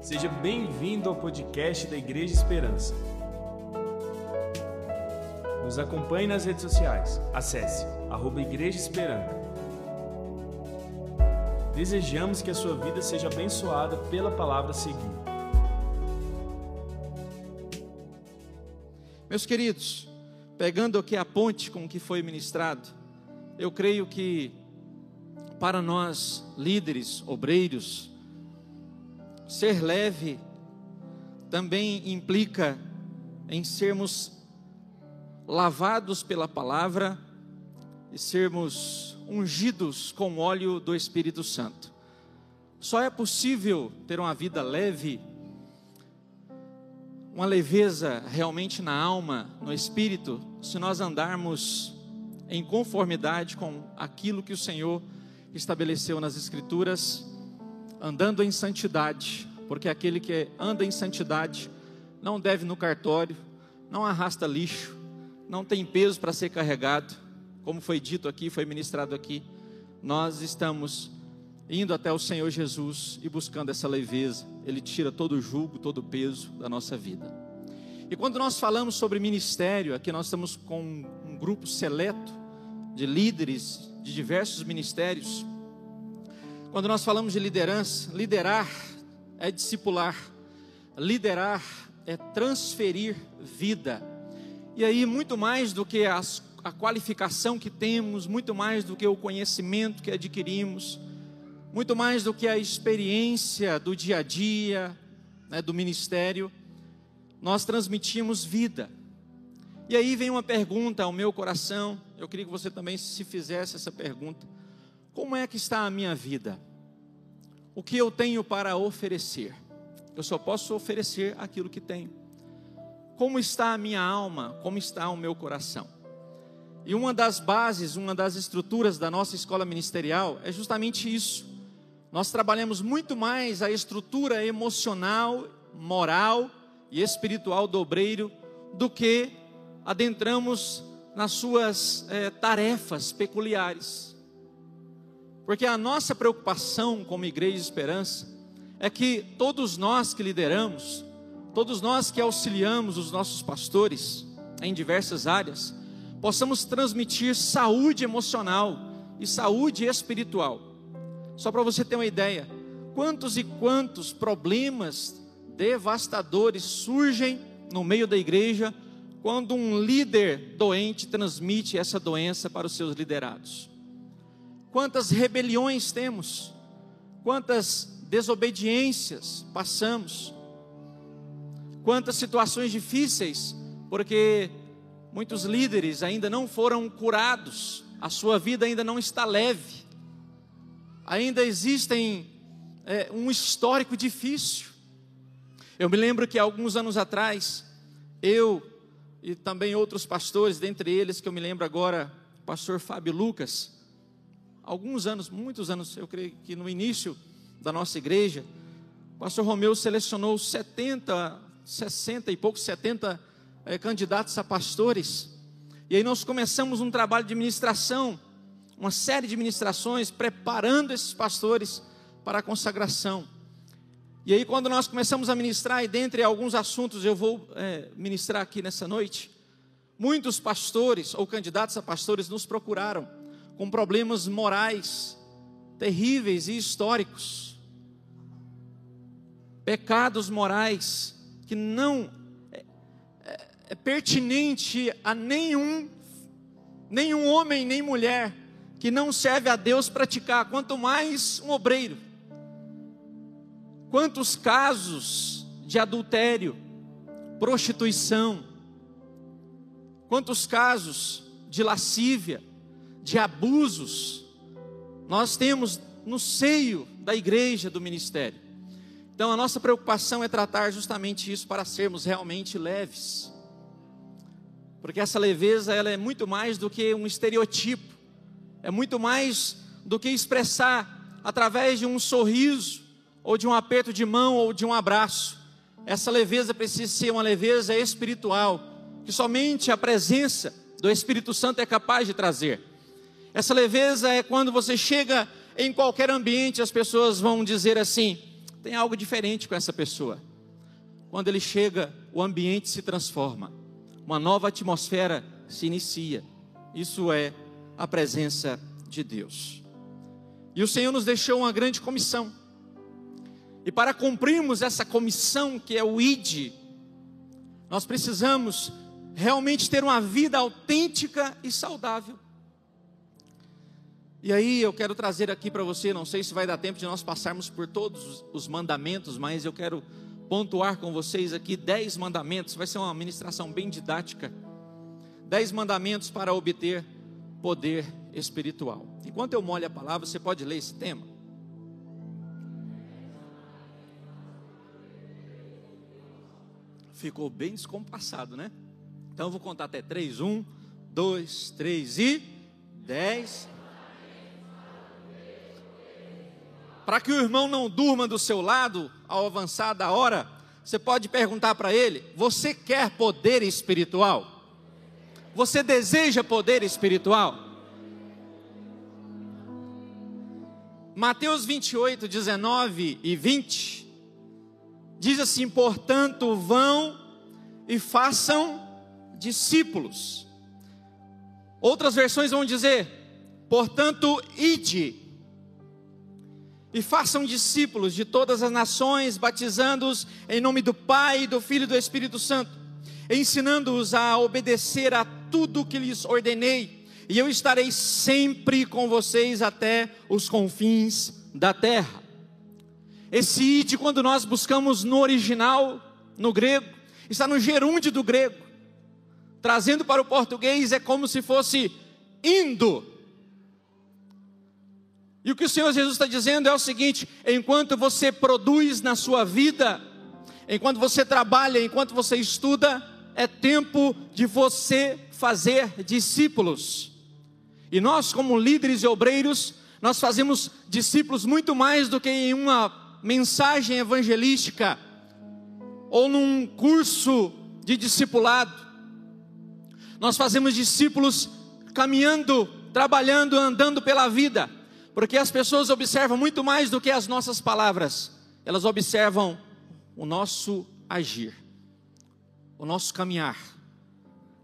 Seja bem-vindo ao podcast da Igreja Esperança. Nos acompanhe nas redes sociais. Acesse arroba Igreja Esperança. Desejamos que a sua vida seja abençoada pela palavra a seguir. Meus queridos, pegando aqui a ponte com o que foi ministrado, eu creio que para nós, líderes, obreiros, ser leve também implica em sermos lavados pela palavra e sermos ungidos com óleo do Espírito Santo. Só é possível ter uma vida leve, uma leveza realmente na alma, no espírito, se nós andarmos em conformidade com aquilo que o Senhor estabeleceu nas Escrituras, andando em santidade, porque aquele que anda em santidade não deve no cartório, não arrasta lixo, não tem peso para ser carregado, como foi dito aqui, foi ministrado aqui. Nós estamos indo até o Senhor Jesus e buscando essa leveza, Ele tira todo o jugo, todo o peso da nossa vida. E quando nós falamos sobre ministério, aqui nós estamos com um grupo seleto de líderes de diversos ministérios. Quando nós falamos de liderança, liderar é discipular, liderar é transferir vida. E aí, muito mais do que as, a qualificação que temos, muito mais do que o conhecimento que adquirimos, muito mais do que a experiência do dia a dia, né, do ministério, nós transmitimos vida. E aí vem uma pergunta ao meu coração, eu queria que você também se fizesse essa pergunta: como é que está a minha vida? O que eu tenho para oferecer? Eu só posso oferecer aquilo que tenho. Como está a minha alma? Como está o meu coração? E uma das bases, uma das estruturas da nossa escola ministerial é justamente isso. Nós trabalhamos muito mais a estrutura emocional, moral e espiritual do obreiro do que adentramos nas suas é, tarefas peculiares. Porque a nossa preocupação como igreja de esperança é que todos nós que lideramos, todos nós que auxiliamos os nossos pastores em diversas áreas, possamos transmitir saúde emocional e saúde espiritual. Só para você ter uma ideia, quantos e quantos problemas devastadores surgem no meio da igreja quando um líder doente transmite essa doença para os seus liderados. Quantas rebeliões temos, quantas desobediências passamos, quantas situações difíceis, porque muitos líderes ainda não foram curados, a sua vida ainda não está leve, ainda existem é, um histórico difícil. Eu me lembro que alguns anos atrás, eu e também outros pastores, dentre eles que eu me lembro agora, o pastor Fábio Lucas, alguns anos, muitos anos, eu creio que no início da nossa igreja, o pastor Romeu selecionou 70, 60 e poucos, 70 é, candidatos a pastores, e aí nós começamos um trabalho de ministração, uma série de ministrações, preparando esses pastores para a consagração. E aí, quando nós começamos a ministrar, e dentre alguns assuntos eu vou é, ministrar aqui nessa noite, muitos pastores ou candidatos a pastores nos procuraram com problemas morais terríveis e históricos, pecados morais que não é, é, é pertinente a nenhum, nenhum homem nem mulher que não serve a Deus praticar, quanto mais um obreiro. Quantos casos de adultério, prostituição, quantos casos de lascívia, de abusos, nós temos no seio da igreja, do ministério. Então a nossa preocupação é tratar justamente isso para sermos realmente leves. Porque essa leveza ela é muito mais do que um estereotipo, é muito mais do que expressar através de um sorriso, ou de um aperto de mão, ou de um abraço. Essa leveza precisa ser uma leveza espiritual, que somente a presença do Espírito Santo é capaz de trazer. Essa leveza é quando você chega em qualquer ambiente, as pessoas vão dizer assim: tem algo diferente com essa pessoa. Quando ele chega, o ambiente se transforma, uma nova atmosfera se inicia. Isso é a presença de Deus. E o Senhor nos deixou uma grande comissão. E para cumprirmos essa comissão, que é o ID, nós precisamos realmente ter uma vida autêntica e saudável. E aí eu quero trazer aqui para você, não sei se vai dar tempo de nós passarmos por todos os mandamentos, mas eu quero pontuar com vocês aqui dez mandamentos, vai ser uma ministração bem didática. Dez mandamentos para obter poder espiritual. Enquanto eu molho a palavra, você pode ler esse tema? Ficou bem descompassado, né? Então eu vou contar até três. Um, dois, três e dez. Para que o irmão não durma do seu lado ao avançar da hora, você pode perguntar para ele: Você quer poder espiritual? Você deseja poder espiritual? Mateus 28, 19 e 20 diz assim: Portanto, vão e façam discípulos. Outras versões vão dizer: Portanto, ide e façam discípulos de todas as nações, batizando-os em nome do Pai, do Filho e do Espírito Santo, ensinando-os a obedecer a tudo que lhes ordenei, e eu estarei sempre com vocês até os confins da terra. Esse id, quando nós buscamos no original, no grego, está no gerúndio do grego, trazendo para o português é como se fosse indo e o que o Senhor Jesus está dizendo é o seguinte: enquanto você produz na sua vida, enquanto você trabalha, enquanto você estuda, é tempo de você fazer discípulos. E nós, como líderes e obreiros, nós fazemos discípulos muito mais do que em uma mensagem evangelística ou num curso de discipulado. Nós fazemos discípulos caminhando, trabalhando, andando pela vida. Porque as pessoas observam muito mais do que as nossas palavras, elas observam o nosso agir, o nosso caminhar,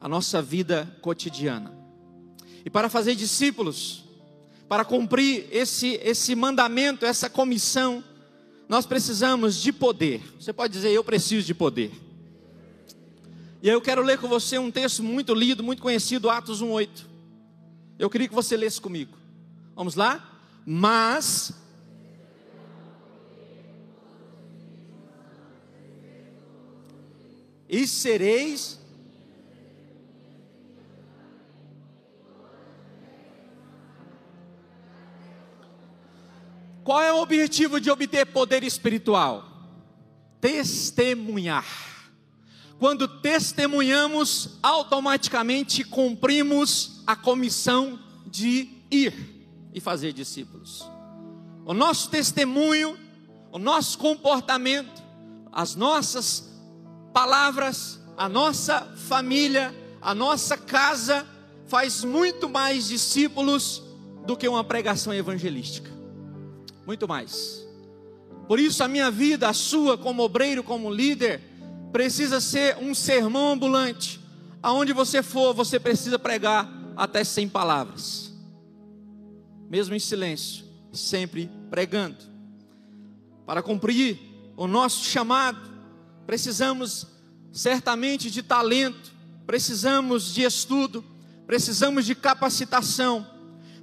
a nossa vida cotidiana. E para fazer discípulos, para cumprir esse, esse mandamento, essa comissão, nós precisamos de poder. Você pode dizer, eu preciso de poder. E eu quero ler com você um texto muito lido, muito conhecido, Atos 1,8. Eu queria que você lesse comigo. Vamos lá? Mas e sereis Qual é o objetivo de obter poder espiritual? Testemunhar. Quando testemunhamos, automaticamente cumprimos a comissão de ir e fazer discípulos. O nosso testemunho, o nosso comportamento, as nossas palavras, a nossa família, a nossa casa faz muito mais discípulos do que uma pregação evangelística. Muito mais. Por isso a minha vida, a sua como obreiro, como líder, precisa ser um sermão ambulante. Aonde você for, você precisa pregar até sem palavras mesmo em silêncio, sempre pregando. Para cumprir o nosso chamado, precisamos certamente de talento, precisamos de estudo, precisamos de capacitação,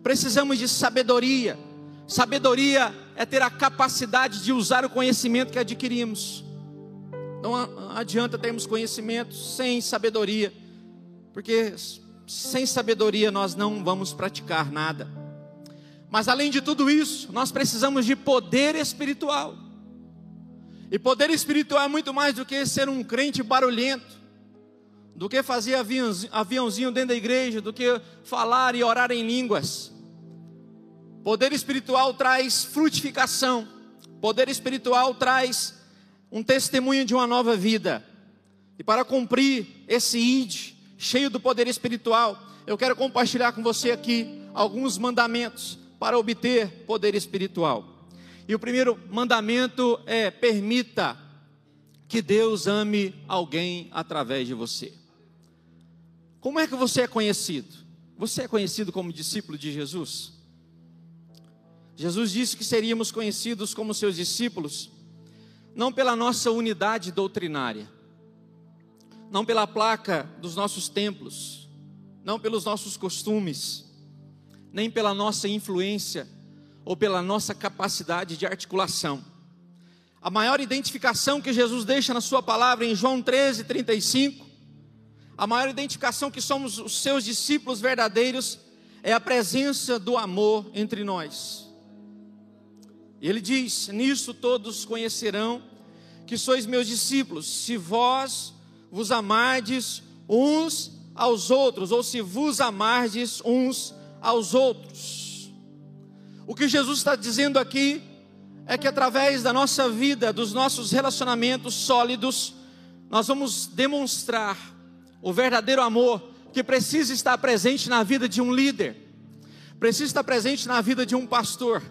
precisamos de sabedoria. Sabedoria é ter a capacidade de usar o conhecimento que adquirimos. Não adianta termos conhecimento sem sabedoria, porque sem sabedoria nós não vamos praticar nada. Mas além de tudo isso, nós precisamos de poder espiritual. E poder espiritual é muito mais do que ser um crente barulhento, do que fazer aviãozinho dentro da igreja, do que falar e orar em línguas. Poder espiritual traz frutificação, poder espiritual traz um testemunho de uma nova vida. E para cumprir esse id, cheio do poder espiritual, eu quero compartilhar com você aqui alguns mandamentos para obter poder espiritual. E o primeiro mandamento é: permita que Deus ame alguém através de você. Como é que você é conhecido? Você é conhecido como discípulo de Jesus? Jesus disse que seríamos conhecidos como seus discípulos, não pela nossa unidade doutrinária, não pela placa dos nossos templos, não pelos nossos costumes, nem pela nossa influência ou pela nossa capacidade de articulação. A maior identificação que Jesus deixa na Sua palavra em João 13, 35, a maior identificação que somos os seus discípulos verdadeiros é a presença do amor entre nós. Ele diz: Nisso todos conhecerão que sois meus discípulos, se vós vos amardes uns aos outros, ou se vos amardes uns aos outros. O que Jesus está dizendo aqui é que através da nossa vida, dos nossos relacionamentos sólidos, nós vamos demonstrar o verdadeiro amor que precisa estar presente na vida de um líder, precisa estar presente na vida de um pastor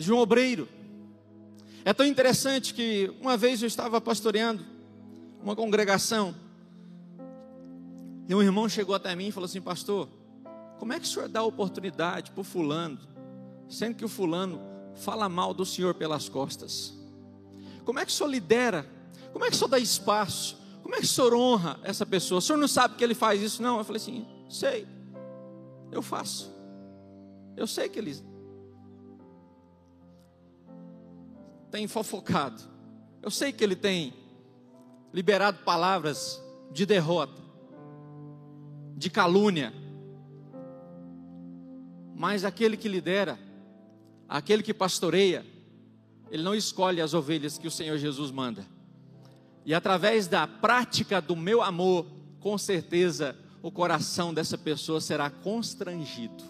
de um obreiro. É tão interessante que uma vez eu estava pastoreando uma congregação e um irmão chegou até mim e falou assim: Pastor, como é que o senhor dá oportunidade para o fulano, sendo que o fulano fala mal do senhor pelas costas? Como é que o senhor lidera? Como é que o senhor dá espaço? Como é que o senhor honra essa pessoa? O senhor não sabe que ele faz isso, não? Eu falei assim: Sei, eu faço. Eu sei que ele tem fofocado. Eu sei que ele tem liberado palavras de derrota, de calúnia. Mas aquele que lidera, aquele que pastoreia, ele não escolhe as ovelhas que o Senhor Jesus manda. E através da prática do meu amor, com certeza o coração dessa pessoa será constrangido.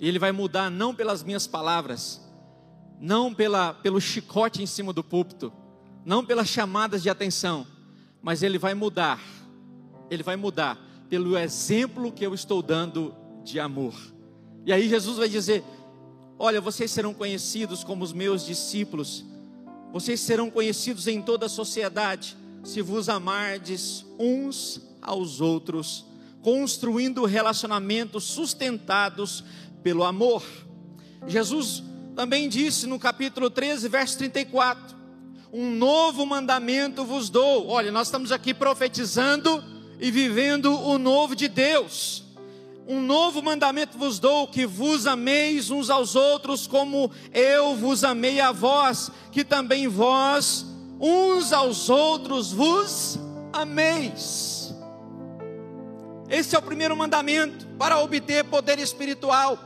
E ele vai mudar não pelas minhas palavras, não pela, pelo chicote em cima do púlpito, não pelas chamadas de atenção, mas ele vai mudar, ele vai mudar pelo exemplo que eu estou dando de amor. E aí Jesus vai dizer: Olha, vocês serão conhecidos como os meus discípulos, vocês serão conhecidos em toda a sociedade, se vos amardes uns aos outros, construindo relacionamentos sustentados pelo amor. Jesus também disse no capítulo 13, verso 34: Um novo mandamento vos dou. Olha, nós estamos aqui profetizando e vivendo o novo de Deus. Um novo mandamento vos dou, que vos ameis uns aos outros, como eu vos amei a vós, que também vós, uns aos outros, vos ameis. Esse é o primeiro mandamento para obter poder espiritual.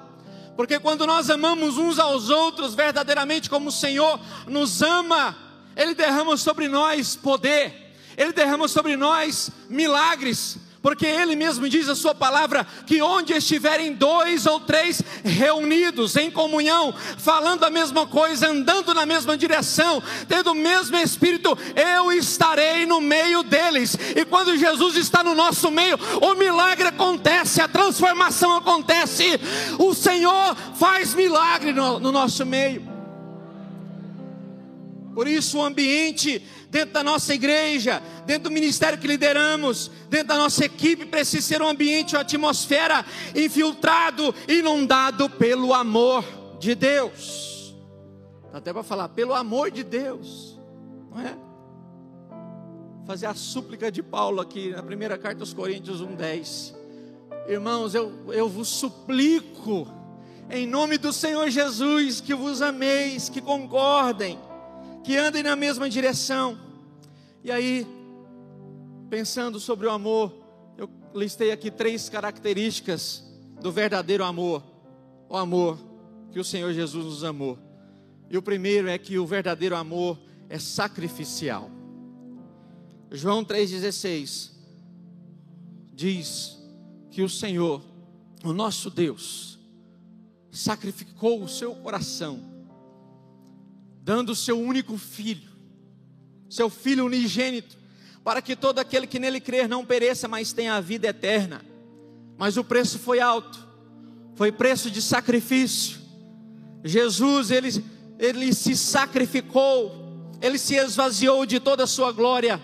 Porque quando nós amamos uns aos outros verdadeiramente como o Senhor nos ama, Ele derrama sobre nós poder, Ele derrama sobre nós milagres, porque Ele mesmo diz a Sua palavra: que onde estiverem dois ou três reunidos em comunhão, falando a mesma coisa, andando na mesma direção, tendo o mesmo Espírito, eu estarei no meio deles. E quando Jesus está no nosso meio, o milagre acontece, a transformação acontece, o Senhor faz milagre no, no nosso meio. Por isso, o ambiente dentro da nossa igreja, dentro do ministério que lideramos, dentro da nossa equipe, precisa ser um ambiente, uma atmosfera infiltrado, inundado pelo amor de Deus. Dá até para falar, pelo amor de Deus, não é? Fazer a súplica de Paulo aqui na primeira carta aos Coríntios 1,10. Irmãos, eu, eu vos suplico, em nome do Senhor Jesus, que vos ameis, que concordem que andem na mesma direção. E aí, pensando sobre o amor, eu listei aqui três características do verdadeiro amor, o amor que o Senhor Jesus nos amou. E o primeiro é que o verdadeiro amor é sacrificial. João 3,16 diz que o Senhor, o nosso Deus, sacrificou o seu coração dando o seu único filho, seu filho unigênito, para que todo aquele que nele crer não pereça, mas tenha a vida eterna. Mas o preço foi alto, foi preço de sacrifício. Jesus, ele, ele se sacrificou, ele se esvaziou de toda a sua glória,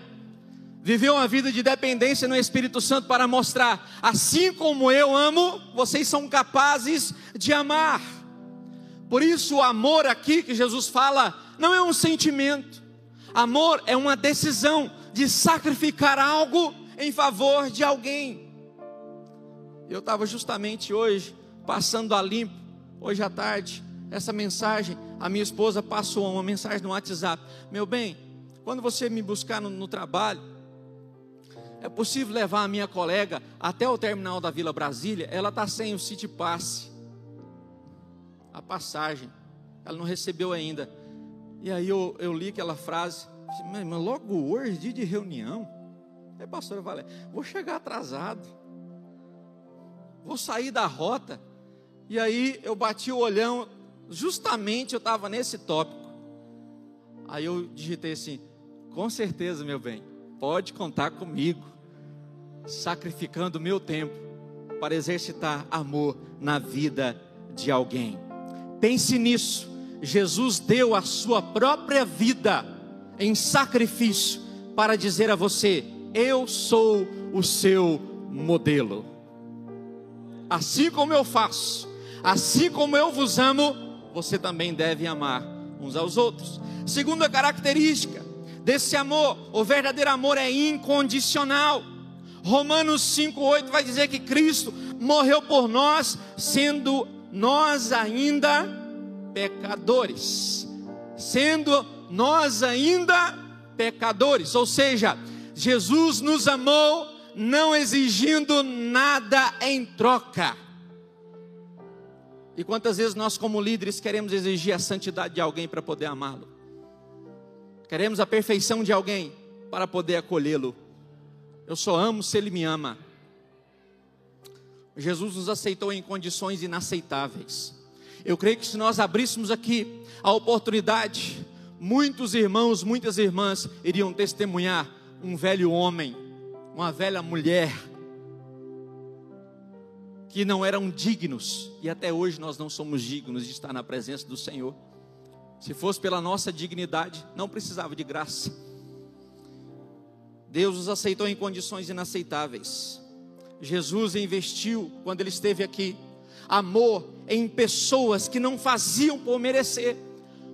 viveu uma vida de dependência no Espírito Santo para mostrar: assim como eu amo, vocês são capazes de amar. Por isso, o amor aqui que Jesus fala não é um sentimento, amor é uma decisão de sacrificar algo em favor de alguém. Eu estava justamente hoje passando a limpo, hoje à tarde, essa mensagem, a minha esposa passou uma mensagem no WhatsApp. Meu bem, quando você me buscar no, no trabalho, é possível levar a minha colega até o terminal da Vila Brasília? Ela está sem o City Pass, a passagem, ela não recebeu ainda. E aí eu, eu li aquela frase, mas logo hoje, dia de reunião. Aí, pastor, falei, vou chegar atrasado, vou sair da rota. E aí eu bati o olhão, justamente eu estava nesse tópico. Aí eu digitei assim: com certeza, meu bem, pode contar comigo, sacrificando meu tempo para exercitar amor na vida de alguém. Pense nisso. Jesus deu a sua própria vida em sacrifício para dizer a você: Eu sou o seu modelo. Assim como eu faço, assim como eu vos amo, você também deve amar uns aos outros. Segunda característica desse amor, o verdadeiro amor é incondicional. Romanos 5,8 vai dizer que Cristo morreu por nós, sendo nós ainda pecadores. Sendo nós ainda pecadores, ou seja, Jesus nos amou não exigindo nada em troca. E quantas vezes nós, como líderes, queremos exigir a santidade de alguém para poder amá-lo? Queremos a perfeição de alguém para poder acolhê-lo. Eu só amo se ele me ama. Jesus nos aceitou em condições inaceitáveis. Eu creio que se nós abríssemos aqui a oportunidade, muitos irmãos, muitas irmãs iriam testemunhar um velho homem, uma velha mulher, que não eram dignos, e até hoje nós não somos dignos de estar na presença do Senhor. Se fosse pela nossa dignidade, não precisava de graça. Deus os aceitou em condições inaceitáveis. Jesus investiu, quando ele esteve aqui, amor em pessoas que não faziam por merecer.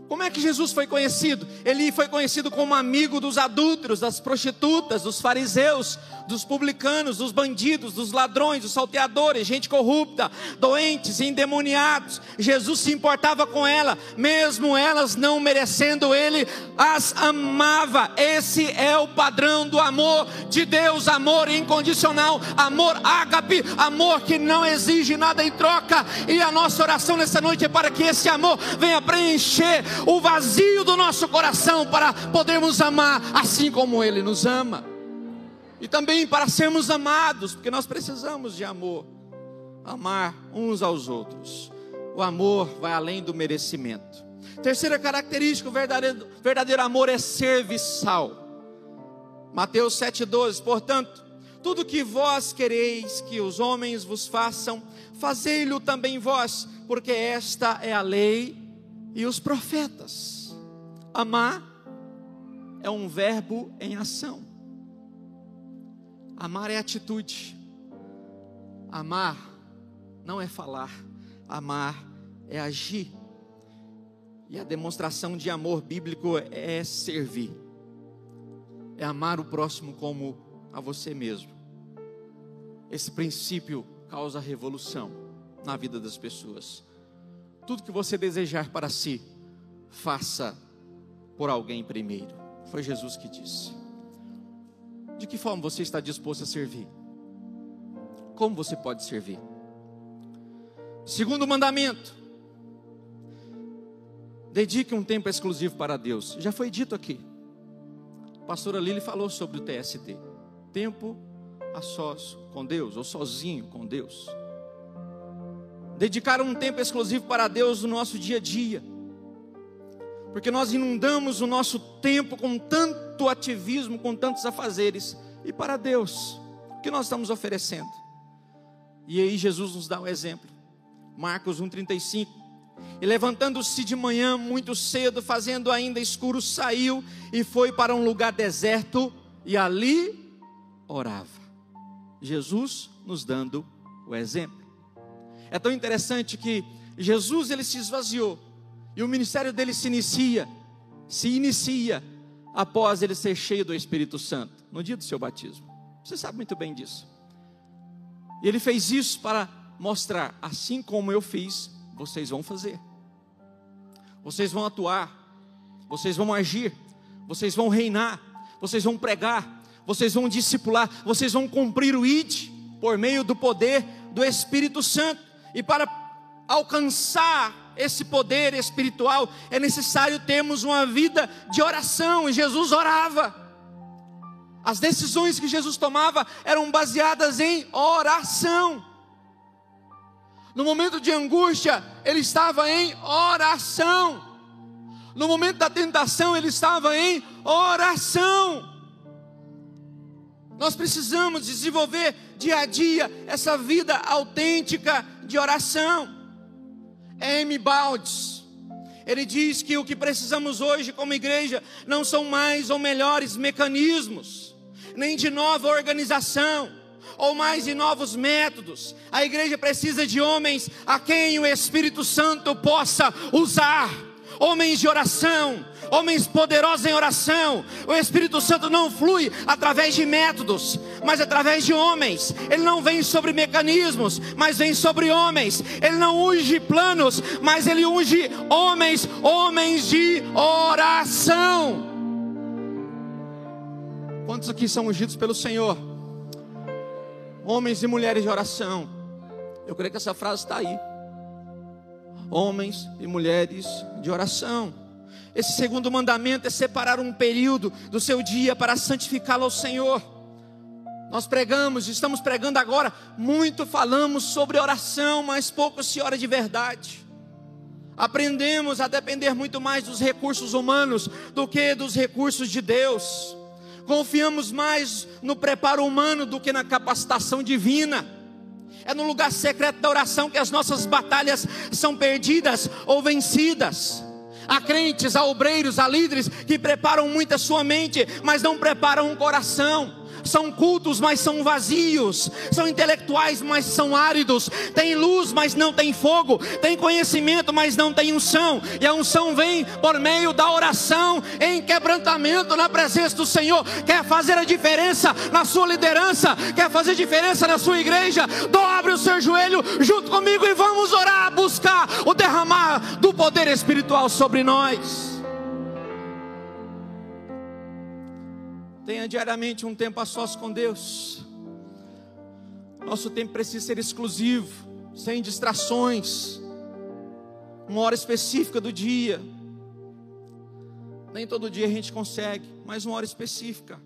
Como é que Jesus foi conhecido? Ele foi conhecido como amigo dos adúlteros, das prostitutas, dos fariseus, dos publicanos, dos bandidos, dos ladrões, dos salteadores, gente corrupta, doentes, endemoniados. Jesus se importava com ela, mesmo elas não merecendo, ele as amava. Esse é o padrão do amor de Deus, amor incondicional, amor ágape, amor que não exige nada em troca. E a nossa oração nessa noite é para que esse amor venha preencher o vazio do nosso coração para podermos amar assim como ele nos ama e também para sermos amados, porque nós precisamos de amor, amar uns aos outros. O amor vai além do merecimento. Terceira característica, o verdadeiro, verdadeiro amor é serviçal. Mateus 7,12, portanto, tudo que vós quereis que os homens vos façam, fazei-lo também vós, porque esta é a lei e os profetas. Amar é um verbo em ação. Amar é atitude. Amar não é falar. Amar é agir. E a demonstração de amor bíblico é servir. É amar o próximo como a você mesmo. Esse princípio causa revolução na vida das pessoas. Tudo que você desejar para si, faça por alguém primeiro. Foi Jesus que disse. De que forma você está disposto a servir? Como você pode servir? Segundo mandamento: dedique um tempo exclusivo para Deus. Já foi dito aqui. A pastora Lili falou sobre o TST. Tempo a sós com Deus, ou sozinho com Deus. Dedicar um tempo exclusivo para Deus no nosso dia a dia porque nós inundamos o nosso tempo com tanto ativismo, com tantos afazeres, e para Deus, o que nós estamos oferecendo? E aí Jesus nos dá um exemplo. Marcos 1,35. E levantando-se de manhã muito cedo, fazendo ainda escuro, saiu e foi para um lugar deserto e ali orava. Jesus nos dando o exemplo. É tão interessante que Jesus ele se esvaziou e o ministério dele se inicia, se inicia após ele ser cheio do Espírito Santo, no dia do seu batismo. Você sabe muito bem disso. E ele fez isso para mostrar, assim como eu fiz, vocês vão fazer. Vocês vão atuar, vocês vão agir, vocês vão reinar, vocês vão pregar, vocês vão discipular, vocês vão cumprir o ID por meio do poder do Espírito Santo. E para alcançar esse poder espiritual, é necessário termos uma vida de oração, e Jesus orava. As decisões que Jesus tomava eram baseadas em oração. No momento de angústia, ele estava em oração. No momento da tentação, ele estava em oração. Nós precisamos desenvolver dia a dia essa vida autêntica de oração. M. Baldes, ele diz que o que precisamos hoje como igreja não são mais ou melhores mecanismos, nem de nova organização, ou mais de novos métodos. A igreja precisa de homens a quem o Espírito Santo possa usar, homens de oração, homens poderosos em oração. O Espírito Santo não flui através de métodos, mas através de homens. Ele não vem sobre mecanismos, mas vem sobre homens. Ele não unge planos, mas ele unge homens, homens de oração. Quantos aqui são ungidos pelo Senhor? Homens e mulheres de oração. Eu creio que essa frase está aí. Homens e mulheres de oração. Esse segundo mandamento é separar um período do seu dia para santificá-lo ao Senhor. Nós pregamos, estamos pregando agora, muito falamos sobre oração, mas pouco se ora de verdade. Aprendemos a depender muito mais dos recursos humanos do que dos recursos de Deus. Confiamos mais no preparo humano do que na capacitação divina. É no lugar secreto da oração que as nossas batalhas são perdidas ou vencidas. Há crentes, há obreiros, há líderes que preparam muito a sua mente, mas não preparam o coração são cultos, mas são vazios, são intelectuais, mas são áridos, tem luz, mas não tem fogo, tem conhecimento, mas não tem unção, e a unção vem por meio da oração, em quebrantamento na presença do Senhor. Quer fazer a diferença na sua liderança, quer fazer diferença na sua igreja? Dobre o seu joelho junto comigo e vamos orar, buscar o derramar do poder espiritual sobre nós. Tenha diariamente um tempo a sós com Deus. Nosso tempo precisa ser exclusivo, sem distrações. Uma hora específica do dia. Nem todo dia a gente consegue, mas uma hora específica.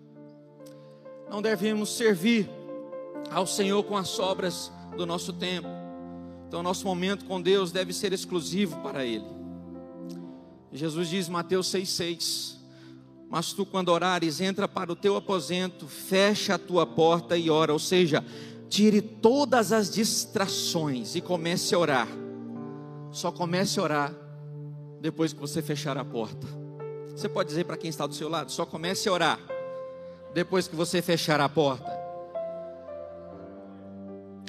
Não devemos servir ao Senhor com as sobras do nosso tempo. Então, nosso momento com Deus deve ser exclusivo para Ele. Jesus diz, Mateus 6,6: mas tu, quando orares, entra para o teu aposento, fecha a tua porta e ora. Ou seja, tire todas as distrações e comece a orar. Só comece a orar depois que você fechar a porta. Você pode dizer para quem está do seu lado: só comece a orar depois que você fechar a porta.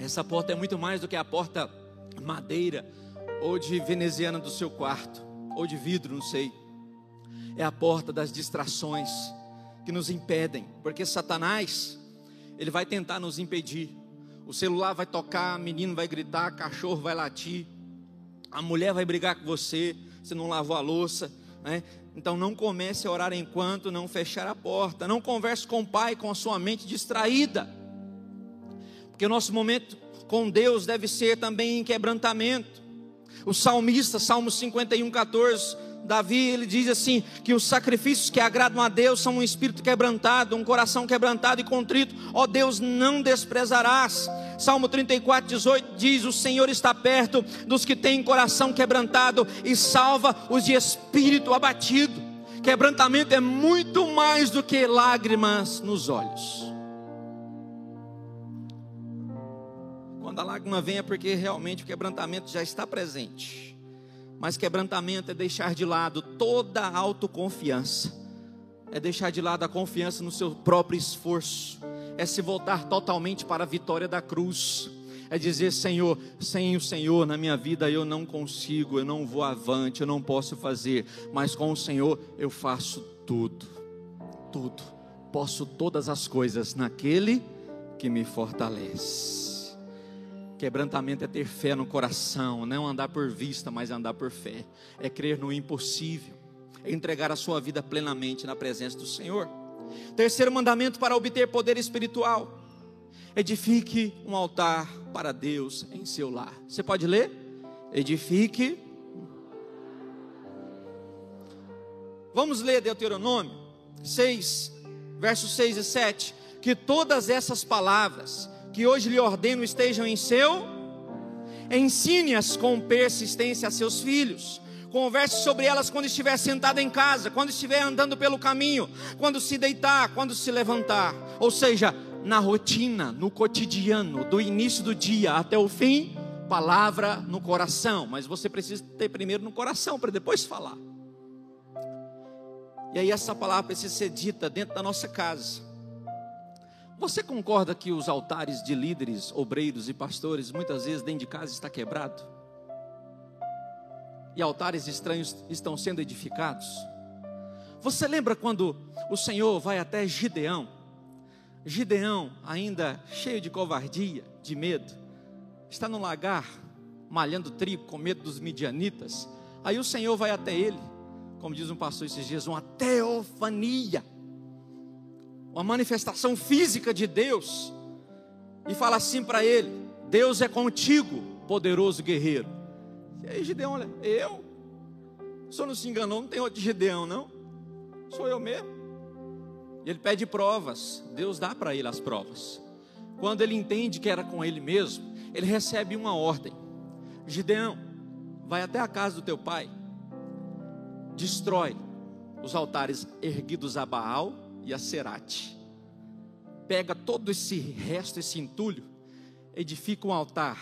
Essa porta é muito mais do que a porta madeira ou de veneziana do seu quarto, ou de vidro, não sei é a porta das distrações que nos impedem, porque Satanás, ele vai tentar nos impedir. O celular vai tocar, menino vai gritar, cachorro vai latir, a mulher vai brigar com você, você não lavou a louça, né? Então não comece a orar enquanto não fechar a porta. Não converse com o pai com a sua mente distraída. Porque o nosso momento com Deus deve ser também em quebrantamento. O salmista, Salmo 51, 14, Davi, ele diz assim: que os sacrifícios que agradam a Deus são um espírito quebrantado, um coração quebrantado e contrito. Ó Deus, não desprezarás. Salmo 34, 18 diz: O Senhor está perto dos que têm coração quebrantado e salva os de espírito abatido. Quebrantamento é muito mais do que lágrimas nos olhos. Quando a lágrima vem é porque realmente o quebrantamento já está presente. Mas quebrantamento é deixar de lado toda a autoconfiança, é deixar de lado a confiança no seu próprio esforço, é se voltar totalmente para a vitória da cruz, é dizer: Senhor, sem o Senhor na minha vida eu não consigo, eu não vou avante, eu não posso fazer, mas com o Senhor eu faço tudo, tudo, posso todas as coisas naquele que me fortalece. Quebrantamento é ter fé no coração, não andar por vista, mas andar por fé. É crer no impossível, é entregar a sua vida plenamente na presença do Senhor. Terceiro mandamento para obter poder espiritual: edifique um altar para Deus em seu lar. Você pode ler? Edifique. Vamos ler Deuteronômio 6, versos 6 e 7. Que todas essas palavras que hoje lhe ordeno estejam em seu, ensine-as com persistência a seus filhos. Converse sobre elas quando estiver sentado em casa, quando estiver andando pelo caminho, quando se deitar, quando se levantar. Ou seja, na rotina, no cotidiano, do início do dia até o fim, palavra no coração. Mas você precisa ter primeiro no coração para depois falar. E aí essa palavra precisa ser dita dentro da nossa casa. Você concorda que os altares de líderes, obreiros e pastores, muitas vezes dentro de casa está quebrado? E altares estranhos estão sendo edificados? Você lembra quando o Senhor vai até Gideão? Gideão, ainda cheio de covardia, de medo, está no lagar, malhando trigo com medo dos midianitas. Aí o Senhor vai até ele, como diz um pastor esses dias, uma teofania uma manifestação física de Deus, e fala assim para ele: Deus é contigo, poderoso guerreiro. E aí Gideão olha, eu? O senhor não se enganou, não tem outro Gideão, não? Sou eu mesmo. E ele pede provas, Deus dá para ele as provas. Quando ele entende que era com ele mesmo, ele recebe uma ordem: Gideão, vai até a casa do teu pai, destrói os altares erguidos a Baal e a Serate. Pega todo esse resto, esse entulho, edifica um altar,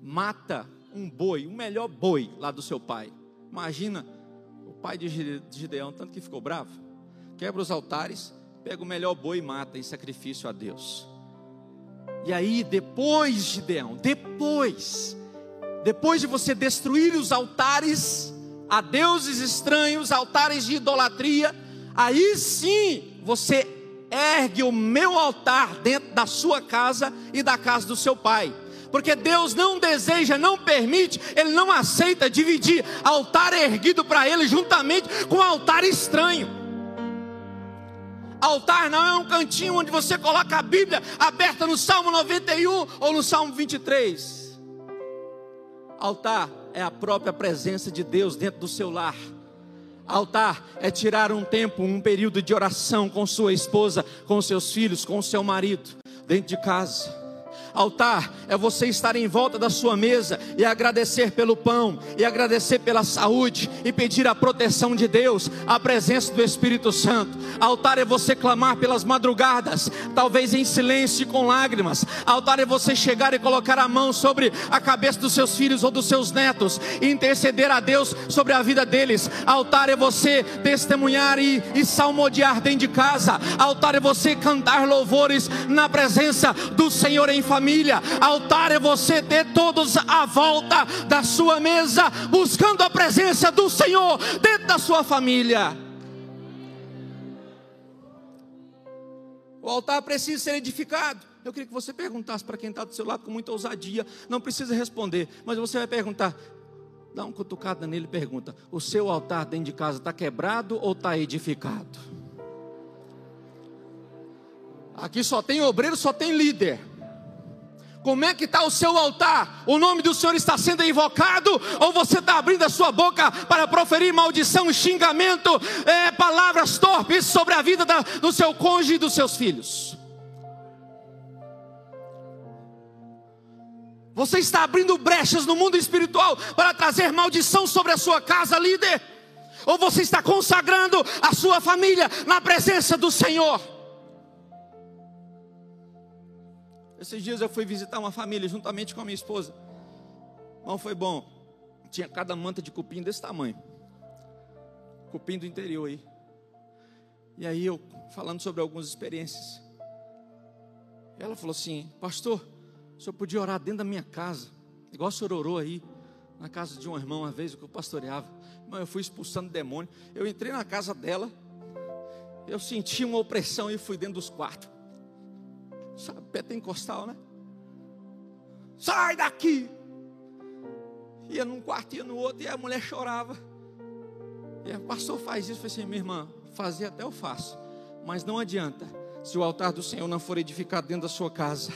mata um boi, o melhor boi lá do seu pai. Imagina o pai de Gideão, tanto que ficou bravo. Quebra os altares, pega o melhor boi e mata em sacrifício a Deus. E aí, depois, Gideão, depois, depois de você destruir os altares a deuses estranhos, altares de idolatria, aí sim você ergue o meu altar dentro da sua casa e da casa do seu pai. Porque Deus não deseja, não permite, Ele não aceita dividir altar erguido para Ele juntamente com altar estranho. Altar não é um cantinho onde você coloca a Bíblia aberta no Salmo 91 ou no Salmo 23. Altar é a própria presença de Deus dentro do seu lar. Altar é tirar um tempo, um período de oração com sua esposa, com seus filhos, com seu marido, dentro de casa. Altar é você estar em volta da sua mesa e agradecer pelo pão, e agradecer pela saúde, e pedir a proteção de Deus, a presença do Espírito Santo. Altar é você clamar pelas madrugadas, talvez em silêncio e com lágrimas. Altar é você chegar e colocar a mão sobre a cabeça dos seus filhos ou dos seus netos, e interceder a Deus sobre a vida deles. Altar é você testemunhar e, e salmodiar dentro de casa. Altar é você cantar louvores na presença do Senhor em família família. Altar é você ter todos à volta da sua mesa, buscando a presença do Senhor dentro da sua família. O altar precisa ser edificado. Eu queria que você perguntasse para quem está do seu lado com muita ousadia. Não precisa responder, mas você vai perguntar. Dá uma cutucada nele e pergunta: O seu altar dentro de casa está quebrado ou está edificado? Aqui só tem obreiro, só tem líder. Como é que está o seu altar? O nome do Senhor está sendo invocado? Ou você está abrindo a sua boca para proferir maldição, xingamento, é, palavras torpes sobre a vida da, do seu cônjuge e dos seus filhos? Você está abrindo brechas no mundo espiritual para trazer maldição sobre a sua casa, líder? Ou você está consagrando a sua família na presença do Senhor? Esses dias eu fui visitar uma família juntamente com a minha esposa. Não foi bom. Tinha cada manta de cupim desse tamanho. Cupim do interior aí. E aí eu falando sobre algumas experiências. Ela falou assim: Pastor, o senhor podia orar dentro da minha casa, igual o senhor orou aí, na casa de um irmão, uma vez, que eu pastoreava. Mas eu fui expulsando demônio. Eu entrei na casa dela, eu senti uma opressão e fui dentro dos quartos. Sabe, pentecostal, né? Sai daqui! Ia num quarto, ia no outro, e a mulher chorava. E o pastor faz isso, eu falei assim, minha irmã, fazer até eu faço, mas não adianta se o altar do Senhor não for edificado dentro da sua casa.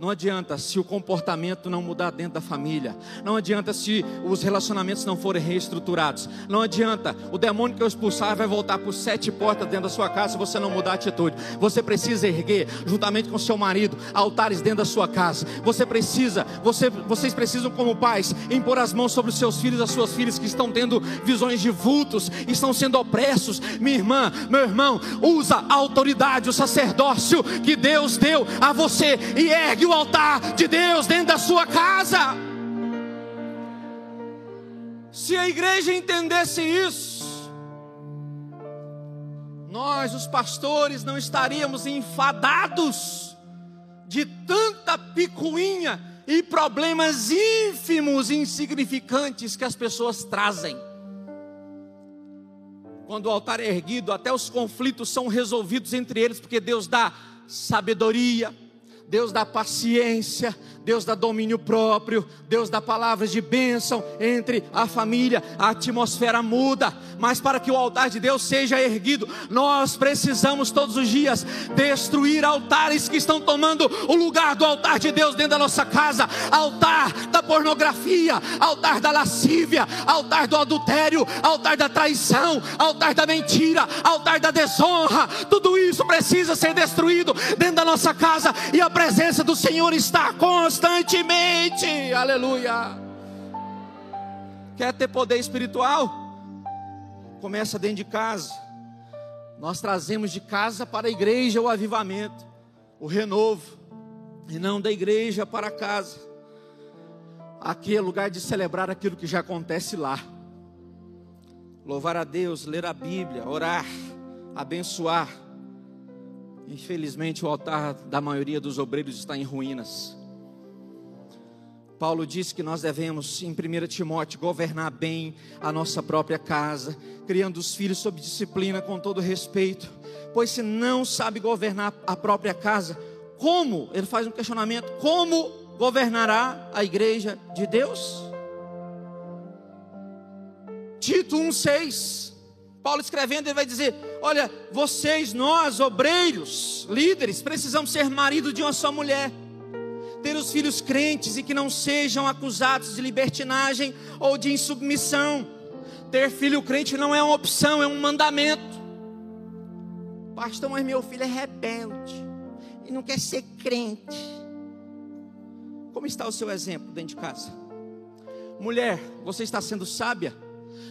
Não adianta se o comportamento não mudar dentro da família. Não adianta se os relacionamentos não forem reestruturados. Não adianta. O demônio que eu expulsar vai voltar por sete portas dentro da sua casa se você não mudar a atitude. Você precisa erguer, juntamente com seu marido, altares dentro da sua casa. Você precisa, você, vocês precisam, como pais, impor as mãos sobre os seus filhos, as suas filhas que estão tendo visões de vultos, estão sendo opressos. Minha irmã, meu irmão, usa a autoridade, o sacerdócio que Deus deu a você e ergue o altar de Deus dentro da sua casa. Se a igreja entendesse isso, nós, os pastores, não estaríamos enfadados de tanta picuinha e problemas ínfimos e insignificantes que as pessoas trazem. Quando o altar é erguido, até os conflitos são resolvidos entre eles, porque Deus dá sabedoria, Deus dá paciência, Deus dá domínio próprio, Deus dá palavras de bênção entre a família, a atmosfera muda, mas para que o altar de Deus seja erguido, nós precisamos todos os dias destruir altares que estão tomando o lugar do altar de Deus dentro da nossa casa. Altar da pornografia, altar da lascívia, altar do adultério, altar da traição, altar da mentira, altar da desonra, tudo isso precisa ser destruído dentro da nossa casa e a presença do Senhor está constante constantemente. Aleluia. Quer ter poder espiritual? Começa dentro de casa. Nós trazemos de casa para a igreja o avivamento, o renovo, e não da igreja para casa. Aqui é lugar de celebrar aquilo que já acontece lá. Louvar a Deus, ler a Bíblia, orar, abençoar. Infelizmente, o altar da maioria dos obreiros está em ruínas. Paulo diz que nós devemos, em 1 Timóteo, governar bem a nossa própria casa, criando os filhos sob disciplina com todo respeito, pois se não sabe governar a própria casa, como? Ele faz um questionamento: como governará a igreja de Deus? Tito 1,6. Paulo escrevendo, ele vai dizer: Olha, vocês, nós, obreiros, líderes, precisamos ser marido de uma só mulher ter os filhos crentes e que não sejam acusados de libertinagem ou de insubmissão. Ter filho crente não é uma opção, é um mandamento. Pastor, mas meu filho é rebelde e não quer ser crente. Como está o seu exemplo dentro de casa? Mulher, você está sendo sábia?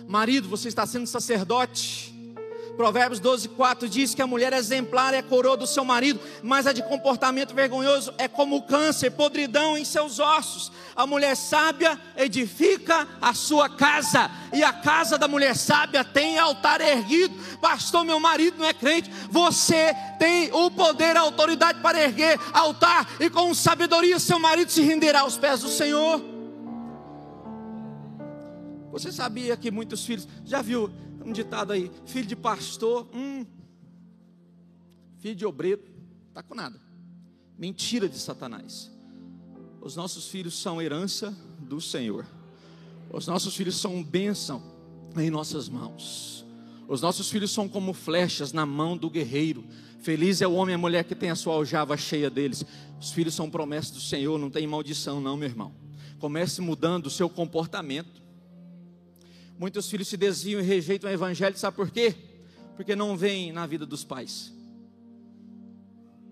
Marido, você está sendo sacerdote? Provérbios 12, 4 diz que a mulher exemplar é a coroa do seu marido, mas a de comportamento vergonhoso é como câncer, podridão em seus ossos. A mulher sábia edifica a sua casa, e a casa da mulher sábia tem altar erguido. Pastor, meu marido não é crente, você tem o poder, a autoridade para erguer altar, e com sabedoria seu marido se renderá aos pés do Senhor. Você sabia que muitos filhos, já viu um ditado aí: filho de pastor, hum, filho de obreiro, está com nada. Mentira de Satanás. Os nossos filhos são herança do Senhor. Os nossos filhos são bênção em nossas mãos. Os nossos filhos são como flechas na mão do guerreiro. Feliz é o homem e a mulher que tem a sua aljava cheia deles. Os filhos são promessas do Senhor, não tem maldição, não, meu irmão. Comece mudando o seu comportamento. Muitos filhos se desviam e rejeitam o evangelho, sabe por quê? Porque não vem na vida dos pais.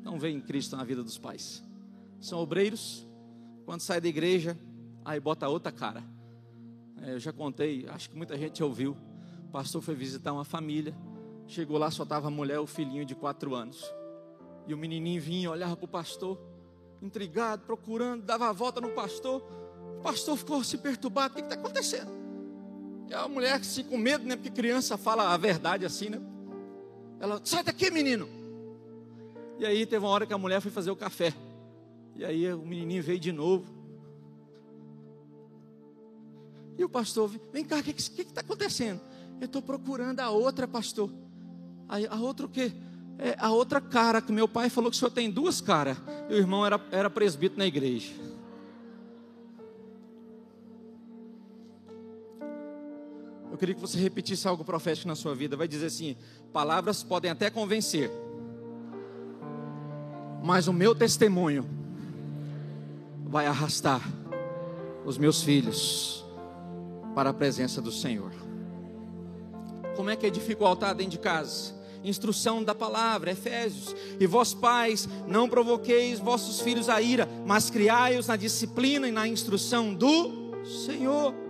Não vem Cristo na vida dos pais. São obreiros, quando sai da igreja, aí bota outra cara. É, eu já contei, acho que muita gente ouviu. O pastor foi visitar uma família, chegou lá, só estava a mulher e o filhinho de quatro anos. E o menininho vinha, olhava para o pastor, intrigado, procurando, dava a volta no pastor. O pastor ficou se perturbado: o que está acontecendo? E a mulher se com medo, né? Porque criança fala a verdade assim, né? Ela, sai daqui, menino. E aí teve uma hora que a mulher foi fazer o café. E aí o menininho veio de novo. E o pastor, vem cá, o que está acontecendo? Eu estou procurando a outra, pastor. Aí, a outra o quê? É, a outra cara, que meu pai falou que o senhor tem duas caras. E o irmão era, era presbítero na igreja. Eu queria que você repetisse algo profético na sua vida. Vai dizer assim: palavras podem até convencer, mas o meu testemunho vai arrastar os meus filhos para a presença do Senhor. Como é que edifica o altar dentro de casa? Instrução da palavra, Efésios. E vós, pais, não provoqueis vossos filhos a ira, mas criai-os na disciplina e na instrução do Senhor.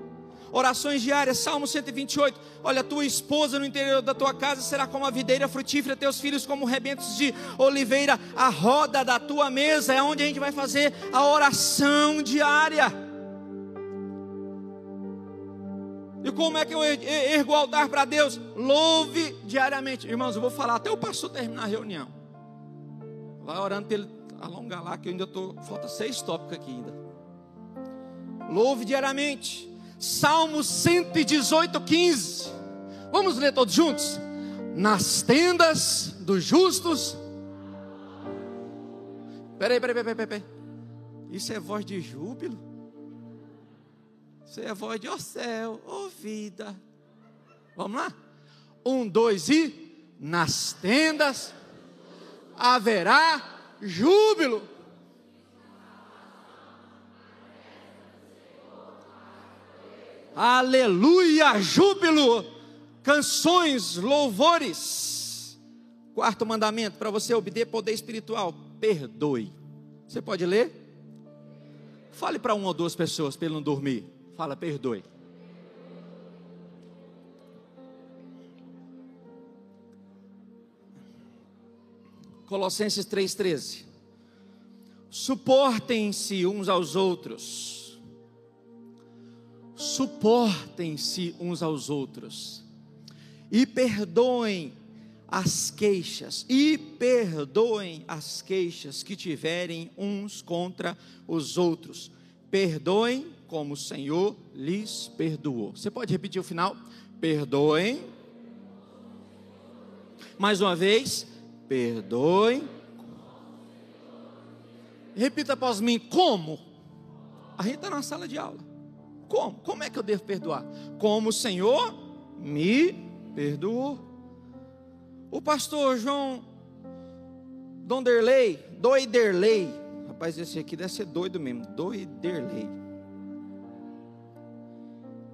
Orações diárias, Salmo 128. Olha, tua esposa no interior da tua casa será como a videira frutífera, teus filhos como rebentos de oliveira. A roda da tua mesa é onde a gente vai fazer a oração diária. E como é que eu ergo o altar para Deus? Louve diariamente. Irmãos, eu vou falar até o pastor terminar a reunião. Vai orando para ele alongar lá, que eu ainda estou. Falta seis tópicos aqui ainda. Louve diariamente. Salmo 118, 15. Vamos ler todos juntos? Nas tendas dos justos. Peraí, peraí, peraí, peraí. Isso é voz de júbilo? Você é voz de ó oh céu, ó oh vida. Vamos lá? Um, dois e. Nas tendas haverá júbilo. Aleluia, júbilo. Canções, louvores. Quarto mandamento para você obter poder espiritual: perdoe. Você pode ler? Fale para uma ou duas pessoas para ele não dormir. Fala, perdoe. Colossenses 3,13. Suportem-se uns aos outros. Suportem-se uns aos outros. E perdoem as queixas. E perdoem as queixas que tiverem uns contra os outros. Perdoem como o Senhor lhes perdoou. Você pode repetir o final? Perdoem. Mais uma vez, perdoem. Repita após mim, como? A gente está na sala de aula. Como? Como é que eu devo perdoar? Como o Senhor me perdoou. O pastor João Donderley, Doiderley, rapaz, esse aqui deve ser doido mesmo, Doiderley.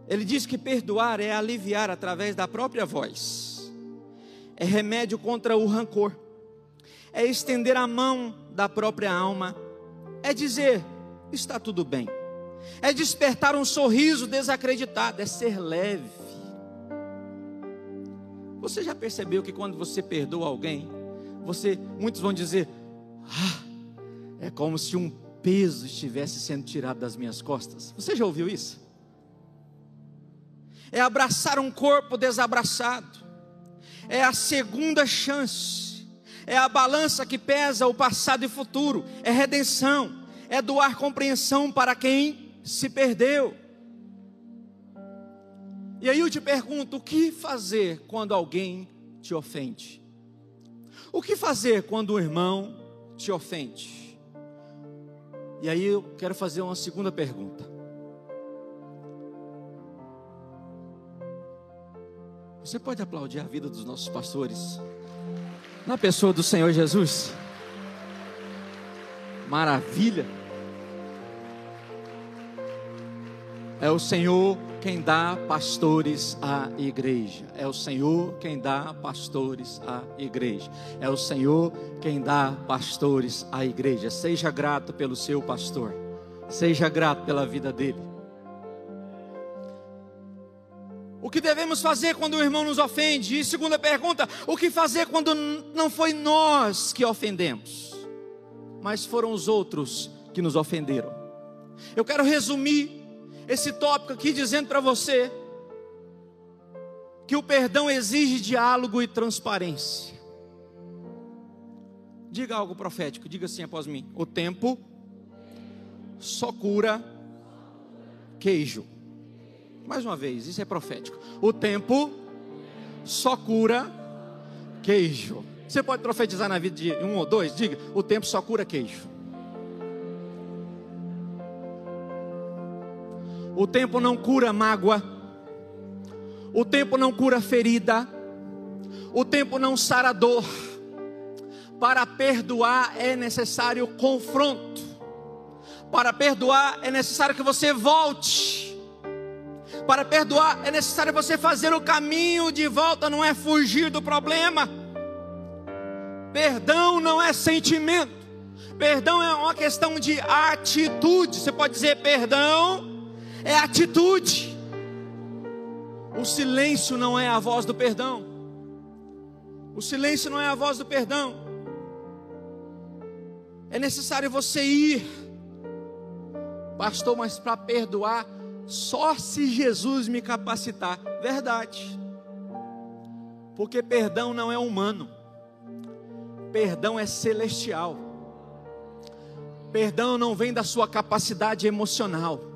Ele diz que perdoar é aliviar através da própria voz, é remédio contra o rancor, é estender a mão da própria alma, é dizer: está tudo bem, é despertar um sorriso desacreditado, é ser leve. Você já percebeu que quando você perdoa alguém, você, muitos vão dizer: ah, é como se um peso estivesse sendo tirado das minhas costas. Você já ouviu isso? é abraçar um corpo desabraçado, é a segunda chance, é a balança que pesa o passado e futuro, é redenção, é doar compreensão para quem se perdeu. E aí eu te pergunto: o que fazer quando alguém te ofende? O que fazer quando o irmão te ofende? E aí eu quero fazer uma segunda pergunta. Você pode aplaudir a vida dos nossos pastores? Na pessoa do Senhor Jesus? Maravilha! É o Senhor quem dá pastores à igreja. É o Senhor quem dá pastores à igreja. É o Senhor quem dá pastores à igreja. Seja grato pelo seu pastor. Seja grato pela vida dele. O que devemos fazer quando o irmão nos ofende? E segunda pergunta, o que fazer quando não foi nós que ofendemos? mas foram os outros que nos ofenderam. Eu quero resumir esse tópico aqui dizendo para você que o perdão exige diálogo e transparência. Diga algo profético, diga assim após mim: o tempo só cura queijo. Mais uma vez, isso é profético. O tempo só cura queijo. Você pode profetizar na vida de um ou dois? Diga: o tempo só cura queijo. O tempo não cura mágoa. O tempo não cura ferida. O tempo não sara dor. Para perdoar é necessário confronto. Para perdoar é necessário que você volte. Para perdoar é necessário você fazer o caminho de volta, não é fugir do problema. Perdão não é sentimento. Perdão é uma questão de atitude. Você pode dizer perdão é atitude. O silêncio não é a voz do perdão. O silêncio não é a voz do perdão. É necessário você ir, pastor, mas para perdoar, só se Jesus me capacitar. Verdade. Porque perdão não é humano, perdão é celestial. Perdão não vem da sua capacidade emocional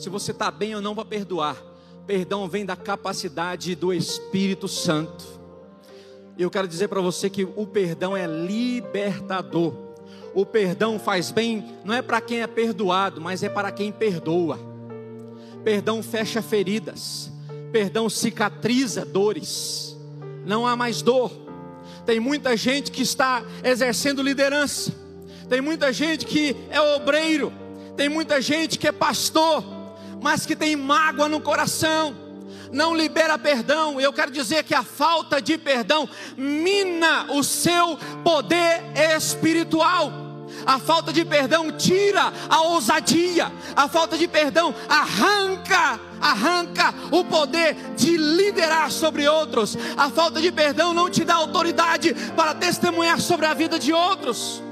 se você está bem ou não para perdoar. Perdão vem da capacidade do Espírito Santo. Eu quero dizer para você que o perdão é libertador. O perdão faz bem, não é para quem é perdoado, mas é para quem perdoa. Perdão fecha feridas, perdão cicatriza dores. Não há mais dor. Tem muita gente que está exercendo liderança, tem muita gente que é obreiro, tem muita gente que é pastor, mas que tem mágoa no coração, não libera perdão. Eu quero dizer que a falta de perdão mina o seu poder espiritual. A falta de perdão tira a ousadia. A falta de perdão arranca, arranca o poder de liderar sobre outros. A falta de perdão não te dá autoridade para testemunhar sobre a vida de outros.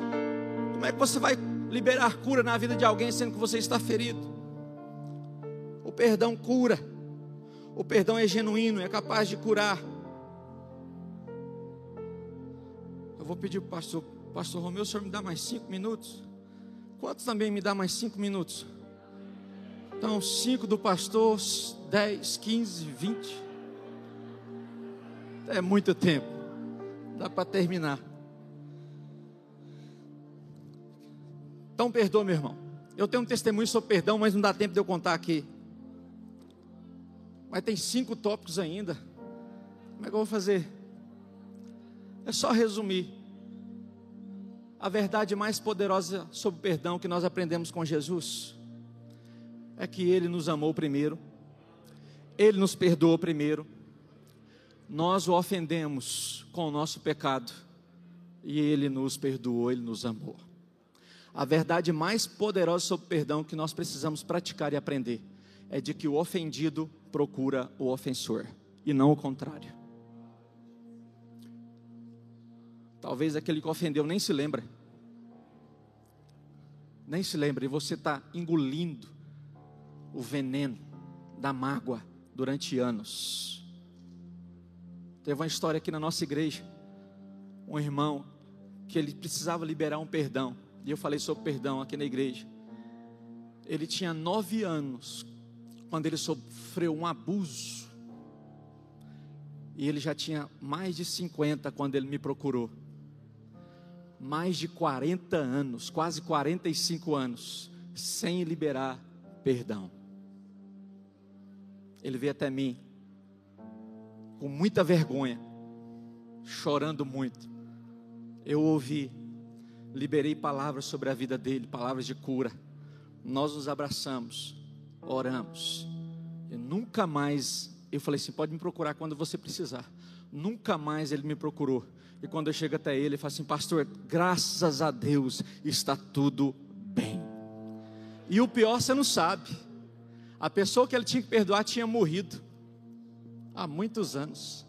Como é que você vai liberar cura na vida de alguém sendo que você está ferido? Perdão cura. O perdão é genuíno, é capaz de curar. Eu vou pedir para o pastor, pastor Romeu, o senhor me dá mais cinco minutos? Quantos também me dá mais cinco minutos? Então, cinco do pastor, dez, quinze, vinte. É muito tempo. Dá para terminar. Então, perdoa, meu irmão. Eu tenho um testemunho sobre perdão, mas não dá tempo de eu contar aqui. Mas tem cinco tópicos ainda. Como é que eu vou fazer? É só resumir. A verdade mais poderosa sobre o perdão que nós aprendemos com Jesus é que Ele nos amou primeiro, Ele nos perdoou primeiro, nós o ofendemos com o nosso pecado e Ele nos perdoou, Ele nos amou. A verdade mais poderosa sobre o perdão que nós precisamos praticar e aprender é de que o ofendido procura o ofensor e não o contrário. Talvez aquele que ofendeu nem se lembra. Nem se lembra, e você está engolindo o veneno da mágoa durante anos. Teve uma história aqui na nossa igreja, um irmão que ele precisava liberar um perdão, e eu falei sobre perdão aqui na igreja. Ele tinha nove anos quando ele sofreu um abuso. E ele já tinha mais de 50 quando ele me procurou. Mais de 40 anos, quase 45 anos, sem liberar perdão. Ele veio até mim com muita vergonha, chorando muito. Eu ouvi, liberei palavras sobre a vida dele, palavras de cura. Nós nos abraçamos oramos. E nunca mais, eu falei assim: pode me procurar quando você precisar. Nunca mais ele me procurou. E quando eu chego até ele, ele fala assim: Pastor, graças a Deus está tudo bem. E o pior você não sabe. A pessoa que ele tinha que perdoar tinha morrido há muitos anos.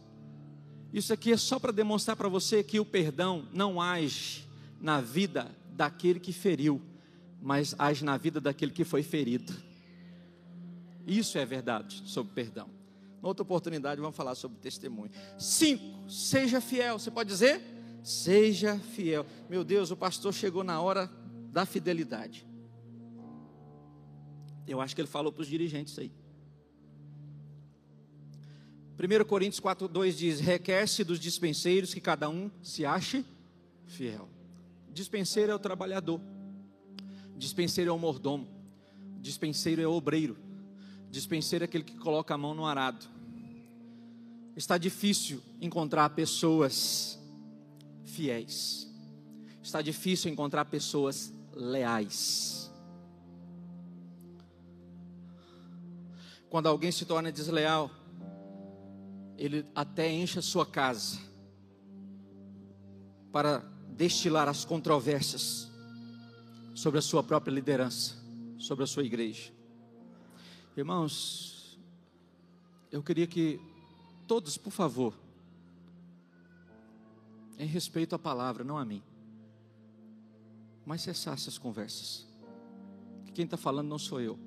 Isso aqui é só para demonstrar para você que o perdão não age na vida daquele que feriu, mas age na vida daquele que foi ferido. Isso é verdade sobre perdão. Outra oportunidade, vamos falar sobre testemunho. Cinco, seja fiel. Você pode dizer? Seja fiel. Meu Deus, o pastor chegou na hora da fidelidade. Eu acho que ele falou para os dirigentes aí. 1 Coríntios 4, 2 diz: Requer-se dos dispenseiros que cada um se ache fiel. Dispenseiro é o trabalhador, dispenseiro é o mordomo, dispenseiro é o obreiro, dispenseiro é aquele que coloca a mão no arado. Está difícil encontrar pessoas fiéis, está difícil encontrar pessoas leais. Quando alguém se torna desleal, ele até enche a sua casa para destilar as controvérsias sobre a sua própria liderança, sobre a sua igreja. Irmãos, eu queria que todos, por favor, em respeito à palavra, não a mim, mas cessasse as conversas. Que quem está falando não sou eu.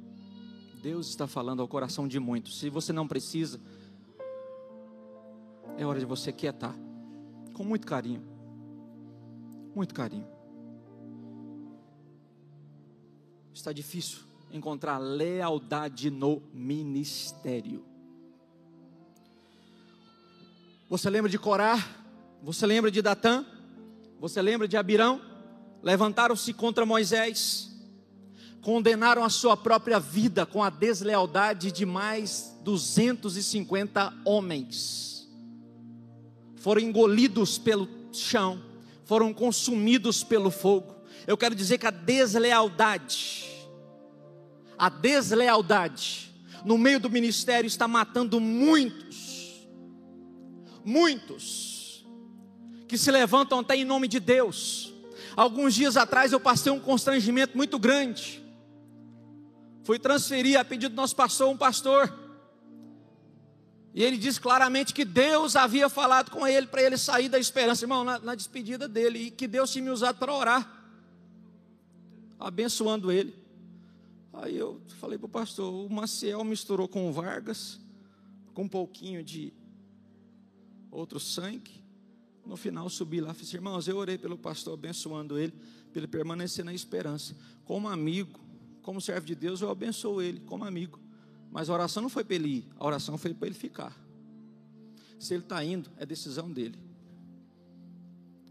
Deus está falando ao coração de muitos. Se você não precisa, é hora de você quietar, com muito carinho, muito carinho. Está difícil encontrar lealdade no ministério. Você lembra de Corá? Você lembra de Datã? Você lembra de Abirão? Levantaram-se contra Moisés, condenaram a sua própria vida com a deslealdade de mais 250 homens. Foram engolidos pelo chão, foram consumidos pelo fogo. Eu quero dizer que a deslealdade, a deslealdade no meio do ministério está matando muitos, muitos, que se levantam até em nome de Deus. Alguns dias atrás eu passei um constrangimento muito grande. Fui transferir a pedido do nosso pastor, um pastor. E ele disse claramente que Deus havia falado com ele para ele sair da esperança, irmão, na, na despedida dele, e que Deus tinha me usado para orar, abençoando ele. Aí eu falei para o pastor: o Maciel misturou com o Vargas, com um pouquinho de outro sangue. No final subi lá disse: irmãos, eu orei pelo pastor, abençoando ele, para ele permanecer na esperança. Como amigo, como servo de Deus, eu abençoo ele, como amigo. Mas a oração não foi para ele ir, a oração foi para ele ficar. Se ele está indo, é decisão dele.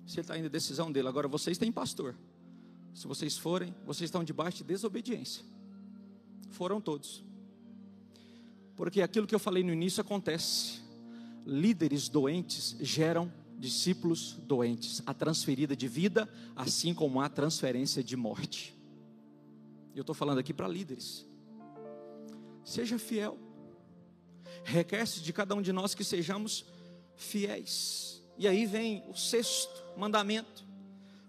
Se ele está indo, é decisão dele. Agora vocês têm pastor. Se vocês forem, vocês estão debaixo de desobediência. Foram todos. Porque aquilo que eu falei no início acontece. Líderes doentes geram discípulos doentes. A transferida de vida, assim como a transferência de morte. Eu estou falando aqui para líderes. Seja fiel. Requer-se de cada um de nós que sejamos fiéis. E aí vem o sexto mandamento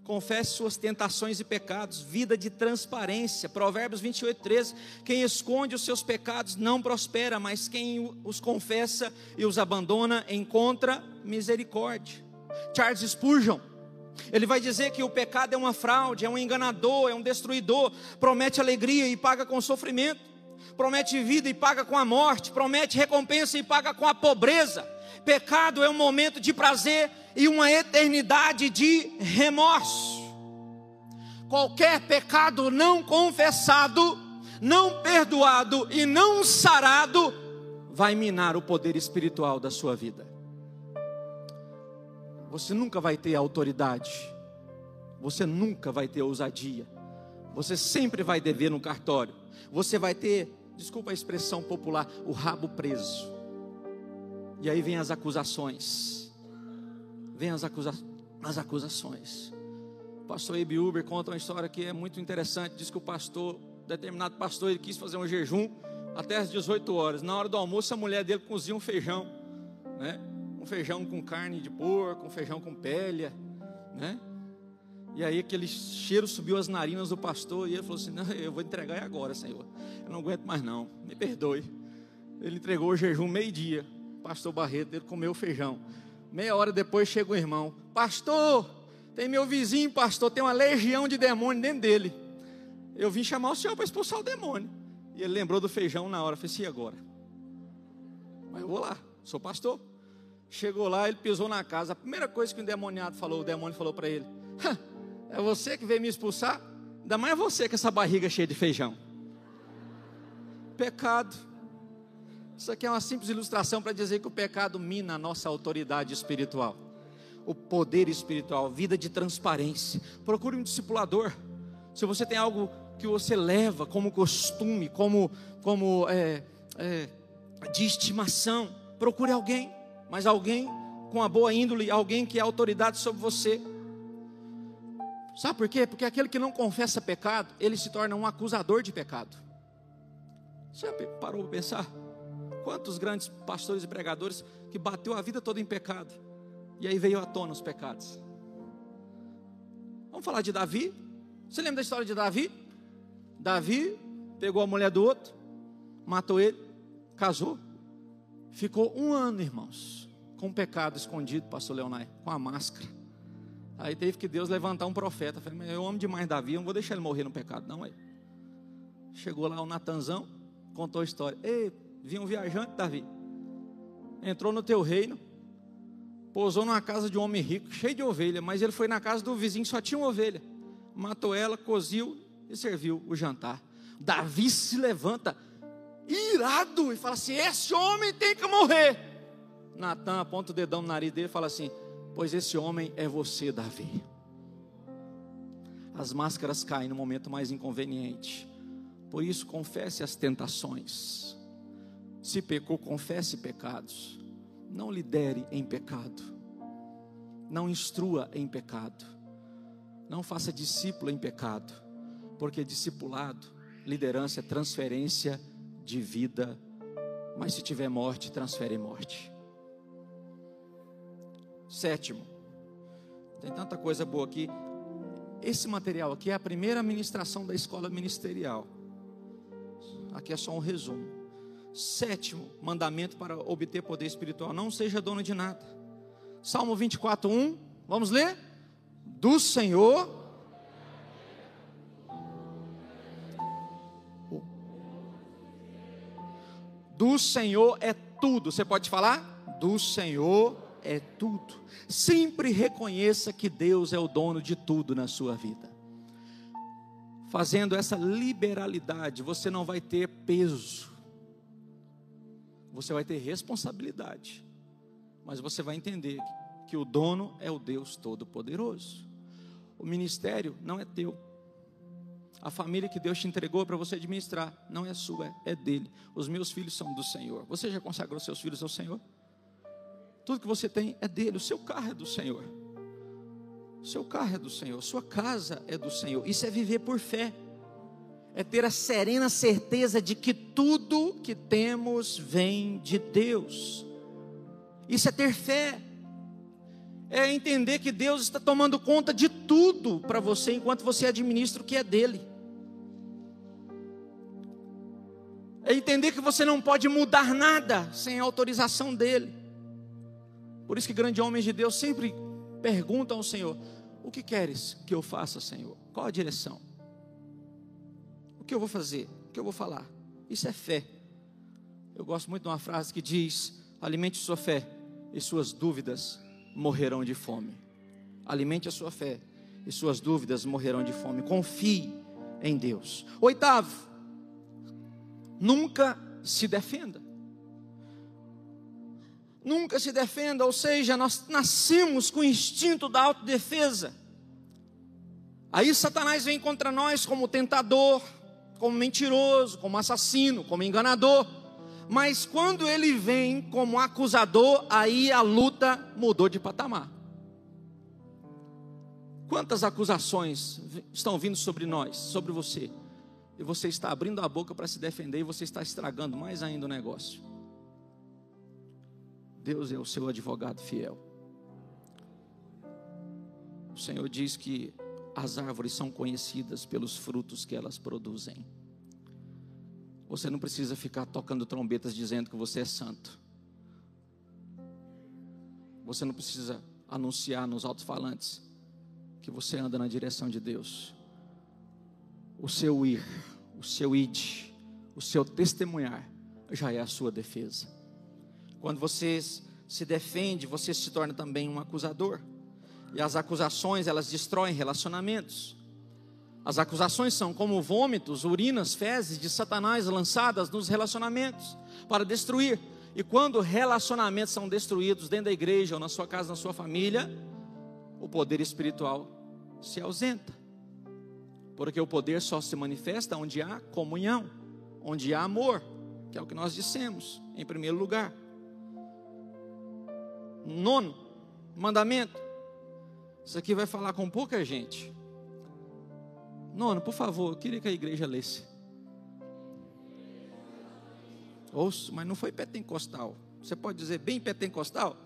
confesse suas tentações e pecados, vida de transparência. Provérbios 28, 13. Quem esconde os seus pecados não prospera, mas quem os confessa e os abandona encontra misericórdia. Charles Spurgeon, ele vai dizer que o pecado é uma fraude, é um enganador, é um destruidor, promete alegria e paga com sofrimento, promete vida e paga com a morte, promete recompensa e paga com a pobreza. Pecado é um momento de prazer e uma eternidade de remorso. Qualquer pecado não confessado, não perdoado e não sarado vai minar o poder espiritual da sua vida. Você nunca vai ter autoridade, você nunca vai ter ousadia, você sempre vai dever no cartório, você vai ter, desculpa a expressão popular, o rabo preso. E aí vem as acusações vem as, acusa as acusações. O pastor Ebi Uber conta uma história que é muito interessante. Diz que o pastor, determinado pastor, ele quis fazer um jejum até as 18 horas. Na hora do almoço, a mulher dele cozia um feijão, né? Um feijão com carne de porco, um feijão com pele, né? E aí aquele cheiro subiu as narinas do pastor e ele falou assim: Não, eu vou entregar agora, Senhor. Eu não aguento mais não. Me perdoe. Ele entregou o jejum meio-dia. Pastor Barreto, ele comeu feijão. Meia hora depois chega o irmão: Pastor, Tem meu vizinho, pastor, tem uma legião de demônio dentro dele. Eu vim chamar o senhor para expulsar o demônio. E ele lembrou do feijão na hora. Eu falei, e agora? Mas eu vou lá, sou pastor. Chegou lá, ele pisou na casa. A primeira coisa que o endemoniado falou, o demônio falou para ele: É você que veio me expulsar? Ainda mais você com essa barriga cheia de feijão. Pecado. Isso aqui é uma simples ilustração para dizer que o pecado mina a nossa autoridade espiritual, o poder espiritual, vida de transparência. Procure um discipulador. Se você tem algo que você leva como costume, como, como é, é, de estimação, procure alguém mas alguém com a boa índole, alguém que é autoridade sobre você. Sabe por quê? Porque aquele que não confessa pecado, ele se torna um acusador de pecado. Você parou para pensar? Quantos grandes pastores e pregadores que bateu a vida toda em pecado e aí veio à tona os pecados? Vamos falar de Davi? Você lembra da história de Davi? Davi pegou a mulher do outro, matou ele, casou, ficou um ano, irmãos, com um pecado escondido, pastor Leonai, com a máscara. Aí teve que Deus levantar um profeta. Falei, mas eu amo demais Davi, eu não vou deixar ele morrer no pecado, não. Aí. Chegou lá o Natanzão, contou a história. Ei, vinha um viajante, Davi. Entrou no teu reino, pousou numa casa de um homem rico, cheio de ovelha, mas ele foi na casa do vizinho, só tinha uma ovelha. Matou ela, coziu e serviu o jantar. Davi se levanta, irado, e fala assim: esse homem tem que morrer. Natan aponta o dedão no nariz dele e fala assim: Pois esse homem é você, Davi. As máscaras caem no momento mais inconveniente. Por isso, confesse as tentações. Se pecou, confesse pecados. Não lidere em pecado. Não instrua em pecado. Não faça discípulo em pecado. Porque discipulado, liderança é transferência de vida. Mas se tiver morte, transfere morte. Sétimo, tem tanta coisa boa aqui. Esse material aqui é a primeira ministração da escola ministerial. Aqui é só um resumo. Sétimo mandamento para obter poder espiritual: não seja dono de nada. Salmo 24, 1. Vamos ler? Do Senhor. Do Senhor é tudo. Você pode falar? Do Senhor é tudo. Sempre reconheça que Deus é o dono de tudo na sua vida. Fazendo essa liberalidade, você não vai ter peso, você vai ter responsabilidade, mas você vai entender que o dono é o Deus Todo-Poderoso. O ministério não é teu. A família que Deus te entregou para você administrar não é sua, é dele. Os meus filhos são do Senhor. Você já consagrou seus filhos ao Senhor? Tudo que você tem é dele. O seu carro é do Senhor. O seu carro é do Senhor. Sua casa é do Senhor. Isso é viver por fé. É ter a serena certeza de que tudo que temos vem de Deus. Isso é ter fé. É entender que Deus está tomando conta de tudo para você enquanto você administra o que é dele. É entender que você não pode mudar nada sem a autorização dele. Por isso que grandes homens de Deus sempre perguntam ao Senhor: O que queres que eu faça, Senhor? Qual a direção? O que eu vou fazer? O que eu vou falar? Isso é fé. Eu gosto muito de uma frase que diz: Alimente sua fé e suas dúvidas morrerão de fome. Alimente a sua fé e suas dúvidas morrerão de fome. Confie em Deus. Oitavo, nunca se defenda nunca se defenda, ou seja, nós nascemos com o instinto da autodefesa. Aí Satanás vem contra nós como tentador, como mentiroso, como assassino, como enganador. Mas quando ele vem como acusador, aí a luta mudou de patamar. Quantas acusações estão vindo sobre nós, sobre você? E você está abrindo a boca para se defender e você está estragando mais ainda o negócio. Deus é o seu advogado fiel. O Senhor diz que as árvores são conhecidas pelos frutos que elas produzem. Você não precisa ficar tocando trombetas dizendo que você é santo. Você não precisa anunciar nos alto-falantes que você anda na direção de Deus. O seu ir, o seu id, o seu testemunhar já é a sua defesa. Quando você se defende, você se torna também um acusador. E as acusações, elas destroem relacionamentos. As acusações são como vômitos, urinas, fezes de Satanás lançadas nos relacionamentos para destruir. E quando relacionamentos são destruídos dentro da igreja ou na sua casa, na sua família, o poder espiritual se ausenta. Porque o poder só se manifesta onde há comunhão, onde há amor, que é o que nós dissemos em primeiro lugar. Nono mandamento. Isso aqui vai falar com pouca gente. Nono, por favor, eu queria que a igreja lesse. Ouço, mas não foi pentecostal. Você pode dizer bem pentecostal?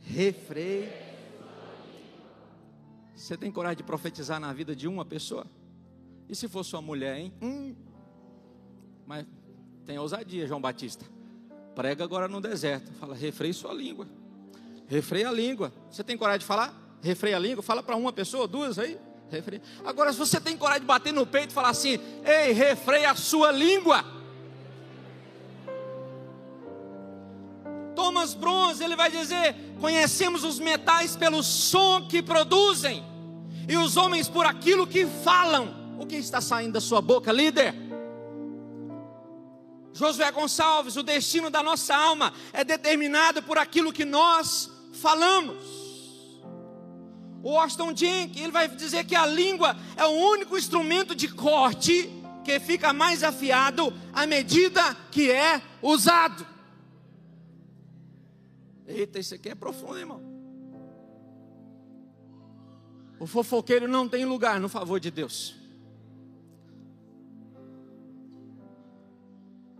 Refreio. Você tem coragem de profetizar na vida de uma pessoa? E se for sua mulher, hein? Hum. Mas tem ousadia, João Batista. Prega agora no deserto. Fala, refreie sua língua. Refreia a língua. Você tem coragem de falar? Refreia a língua. Fala para uma pessoa, duas aí. Refreia. Agora, se você tem coragem de bater no peito e falar assim: Ei, refreia a sua língua. Thomas Bronze, ele vai dizer: Conhecemos os metais pelo som que produzem, e os homens por aquilo que falam. O que está saindo da sua boca, líder? Josué Gonçalves, o destino da nossa alma é determinado por aquilo que nós falamos. O Washington Jenkins, ele vai dizer que a língua é o único instrumento de corte que fica mais afiado à medida que é usado. Eita, isso aqui é profundo, irmão. O fofoqueiro não tem lugar no favor de Deus.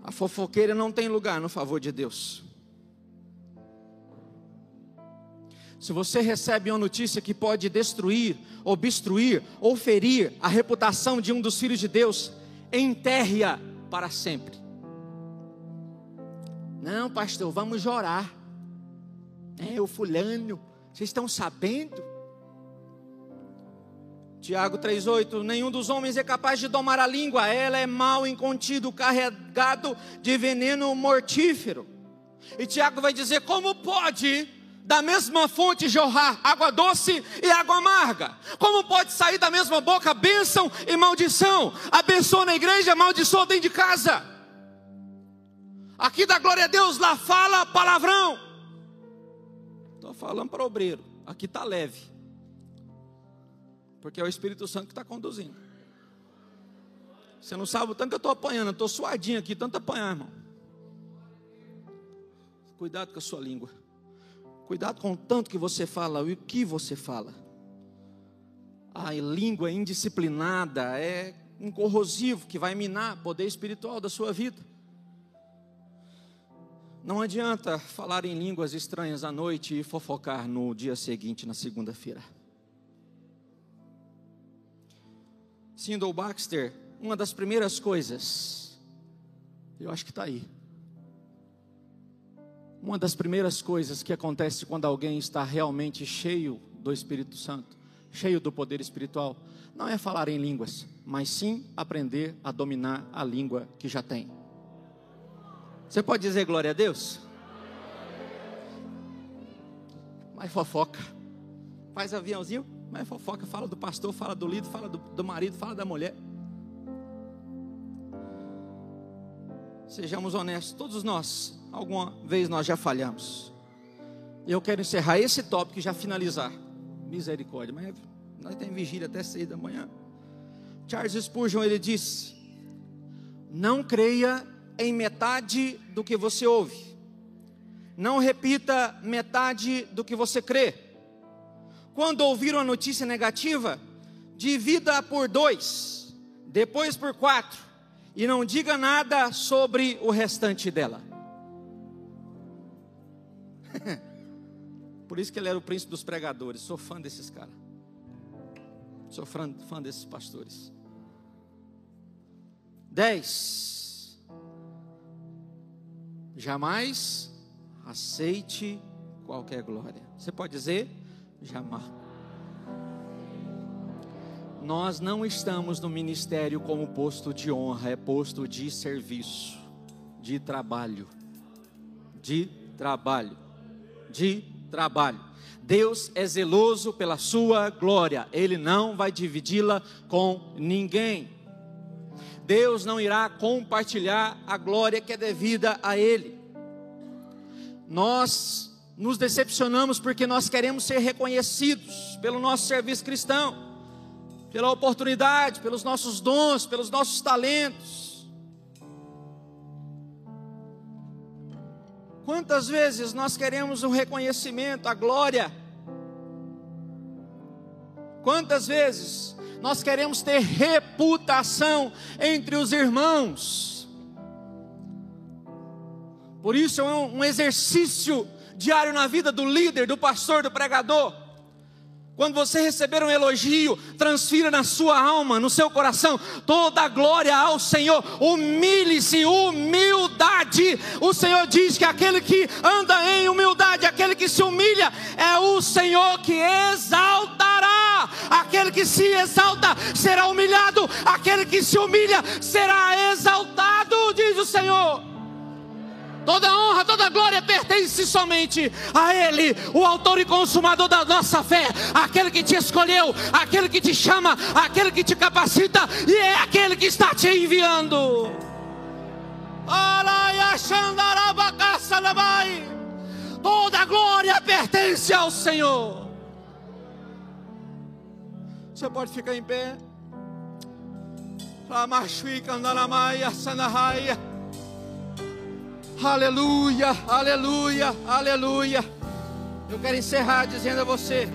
A fofoqueira não tem lugar no favor de Deus. Se você recebe uma notícia que pode destruir, obstruir ou ferir a reputação de um dos filhos de Deus, enterre-a para sempre. Não, pastor, vamos orar. É o fulano, vocês estão sabendo? Tiago 3,8: Nenhum dos homens é capaz de domar a língua, ela é mal incontido, carregado de veneno mortífero. E Tiago vai dizer: Como pode da mesma fonte jorrar água doce e água amarga? Como pode sair da mesma boca bênção e maldição? Abençoa na igreja, amaldiçoa dentro de casa. Aqui da glória a Deus, lá fala palavrão. Estou falando para o obreiro, aqui está leve. Porque é o Espírito Santo que está conduzindo. Você não sabe o tanto que eu estou apanhando, estou suadinho aqui, tanto apanhar, irmão. Cuidado com a sua língua. Cuidado com o tanto que você fala e o que você fala. A língua indisciplinada é um corrosivo que vai minar o poder espiritual da sua vida. Não adianta falar em línguas estranhas à noite e fofocar no dia seguinte, na segunda-feira. Sindel Baxter, uma das primeiras coisas, eu acho que está aí. Uma das primeiras coisas que acontece quando alguém está realmente cheio do Espírito Santo, cheio do poder espiritual, não é falar em línguas, mas sim aprender a dominar a língua que já tem. Você pode dizer glória a Deus? Mas fofoca. Faz aviãozinho, mas fofoca, fala do pastor, fala do líder, fala do, do marido, fala da mulher. Sejamos honestos, todos nós, alguma vez nós já falhamos. Eu quero encerrar esse tópico e já finalizar. Misericórdia, mas nós temos vigília até seis da manhã. Charles Spurgeon ele disse: Não creia em metade do que você ouve. Não repita metade do que você crê quando ouvir uma notícia negativa, divida por dois, depois por quatro, e não diga nada sobre o restante dela. Por isso que ele era o príncipe dos pregadores. Sou fã desses caras. Sou fã, fã desses pastores. Dez. Jamais aceite qualquer glória. Você pode dizer? Jamais. Nós não estamos no ministério como posto de honra, é posto de serviço, de trabalho, de trabalho, de trabalho. Deus é zeloso pela sua glória, Ele não vai dividi-la com ninguém. Deus não irá compartilhar a glória que é devida a Ele. Nós nos decepcionamos porque nós queremos ser reconhecidos pelo nosso serviço cristão pela oportunidade, pelos nossos dons, pelos nossos talentos. Quantas vezes nós queremos o um reconhecimento, a glória? Quantas vezes nós queremos ter reputação entre os irmãos? Por isso é um exercício diário na vida do líder, do pastor, do pregador quando você receber um elogio, transfira na sua alma, no seu coração, toda a glória ao Senhor. Humilhe-se, humildade. O Senhor diz que aquele que anda em humildade, aquele que se humilha, é o Senhor que exaltará. Aquele que se exalta será humilhado, aquele que se humilha será exaltado, diz o Senhor. Toda honra, toda glória pertence somente a Ele, o autor e consumador da nossa fé, aquele que te escolheu, aquele que te chama, aquele que te capacita e é aquele que está te enviando. Toda glória pertence ao Senhor. Você pode ficar em pé. Aleluia, aleluia, aleluia. Eu quero encerrar dizendo a você: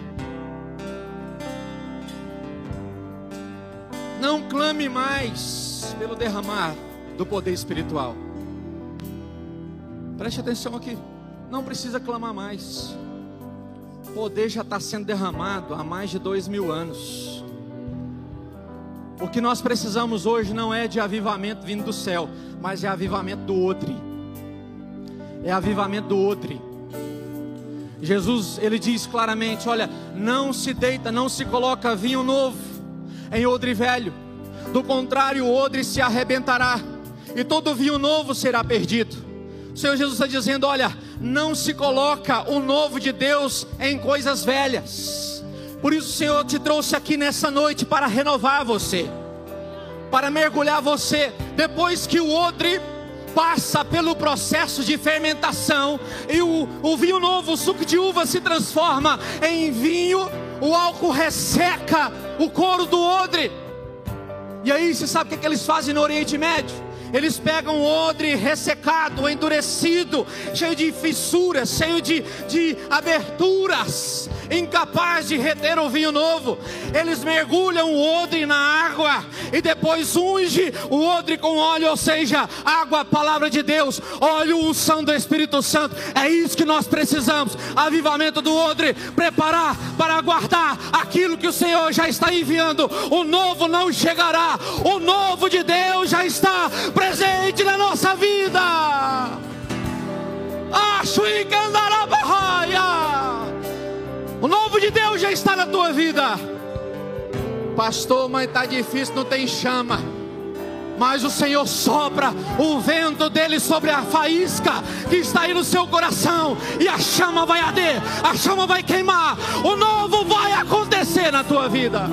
não clame mais pelo derramar do poder espiritual. Preste atenção aqui, não precisa clamar mais. O poder já está sendo derramado há mais de dois mil anos. O que nós precisamos hoje não é de avivamento vindo do céu, mas é avivamento do outro é avivamento do outro. Jesus, ele diz claramente: olha, não se deita, não se coloca vinho novo em odre velho, do contrário, o odre se arrebentará e todo vinho novo será perdido. O Senhor Jesus está dizendo: olha, não se coloca o novo de Deus em coisas velhas. Por isso, o Senhor te trouxe aqui nessa noite para renovar você, para mergulhar você, depois que o odre passa pelo processo de fermentação e o, o vinho novo, o suco de uva se transforma em vinho, o álcool resseca o couro do odre. E aí, você sabe o que, é que eles fazem no Oriente Médio? Eles pegam o odre ressecado, endurecido, cheio de fissuras, cheio de, de aberturas, incapaz de reter o vinho novo. Eles mergulham o odre na água e depois unge o odre com óleo, ou seja, água, palavra de Deus, óleo, unção do Espírito Santo. É isso que nós precisamos. Avivamento do odre, preparar para aguardar aquilo que o Senhor já está enviando. O novo não chegará, o novo de Deus já está presente na nossa vida. O novo de Deus já está na tua vida. Pastor, mas está difícil, não tem chama. Mas o Senhor sopra o vento dele sobre a faísca que está aí no seu coração, e a chama vai arder, a chama vai queimar, o novo vai acontecer na tua vida.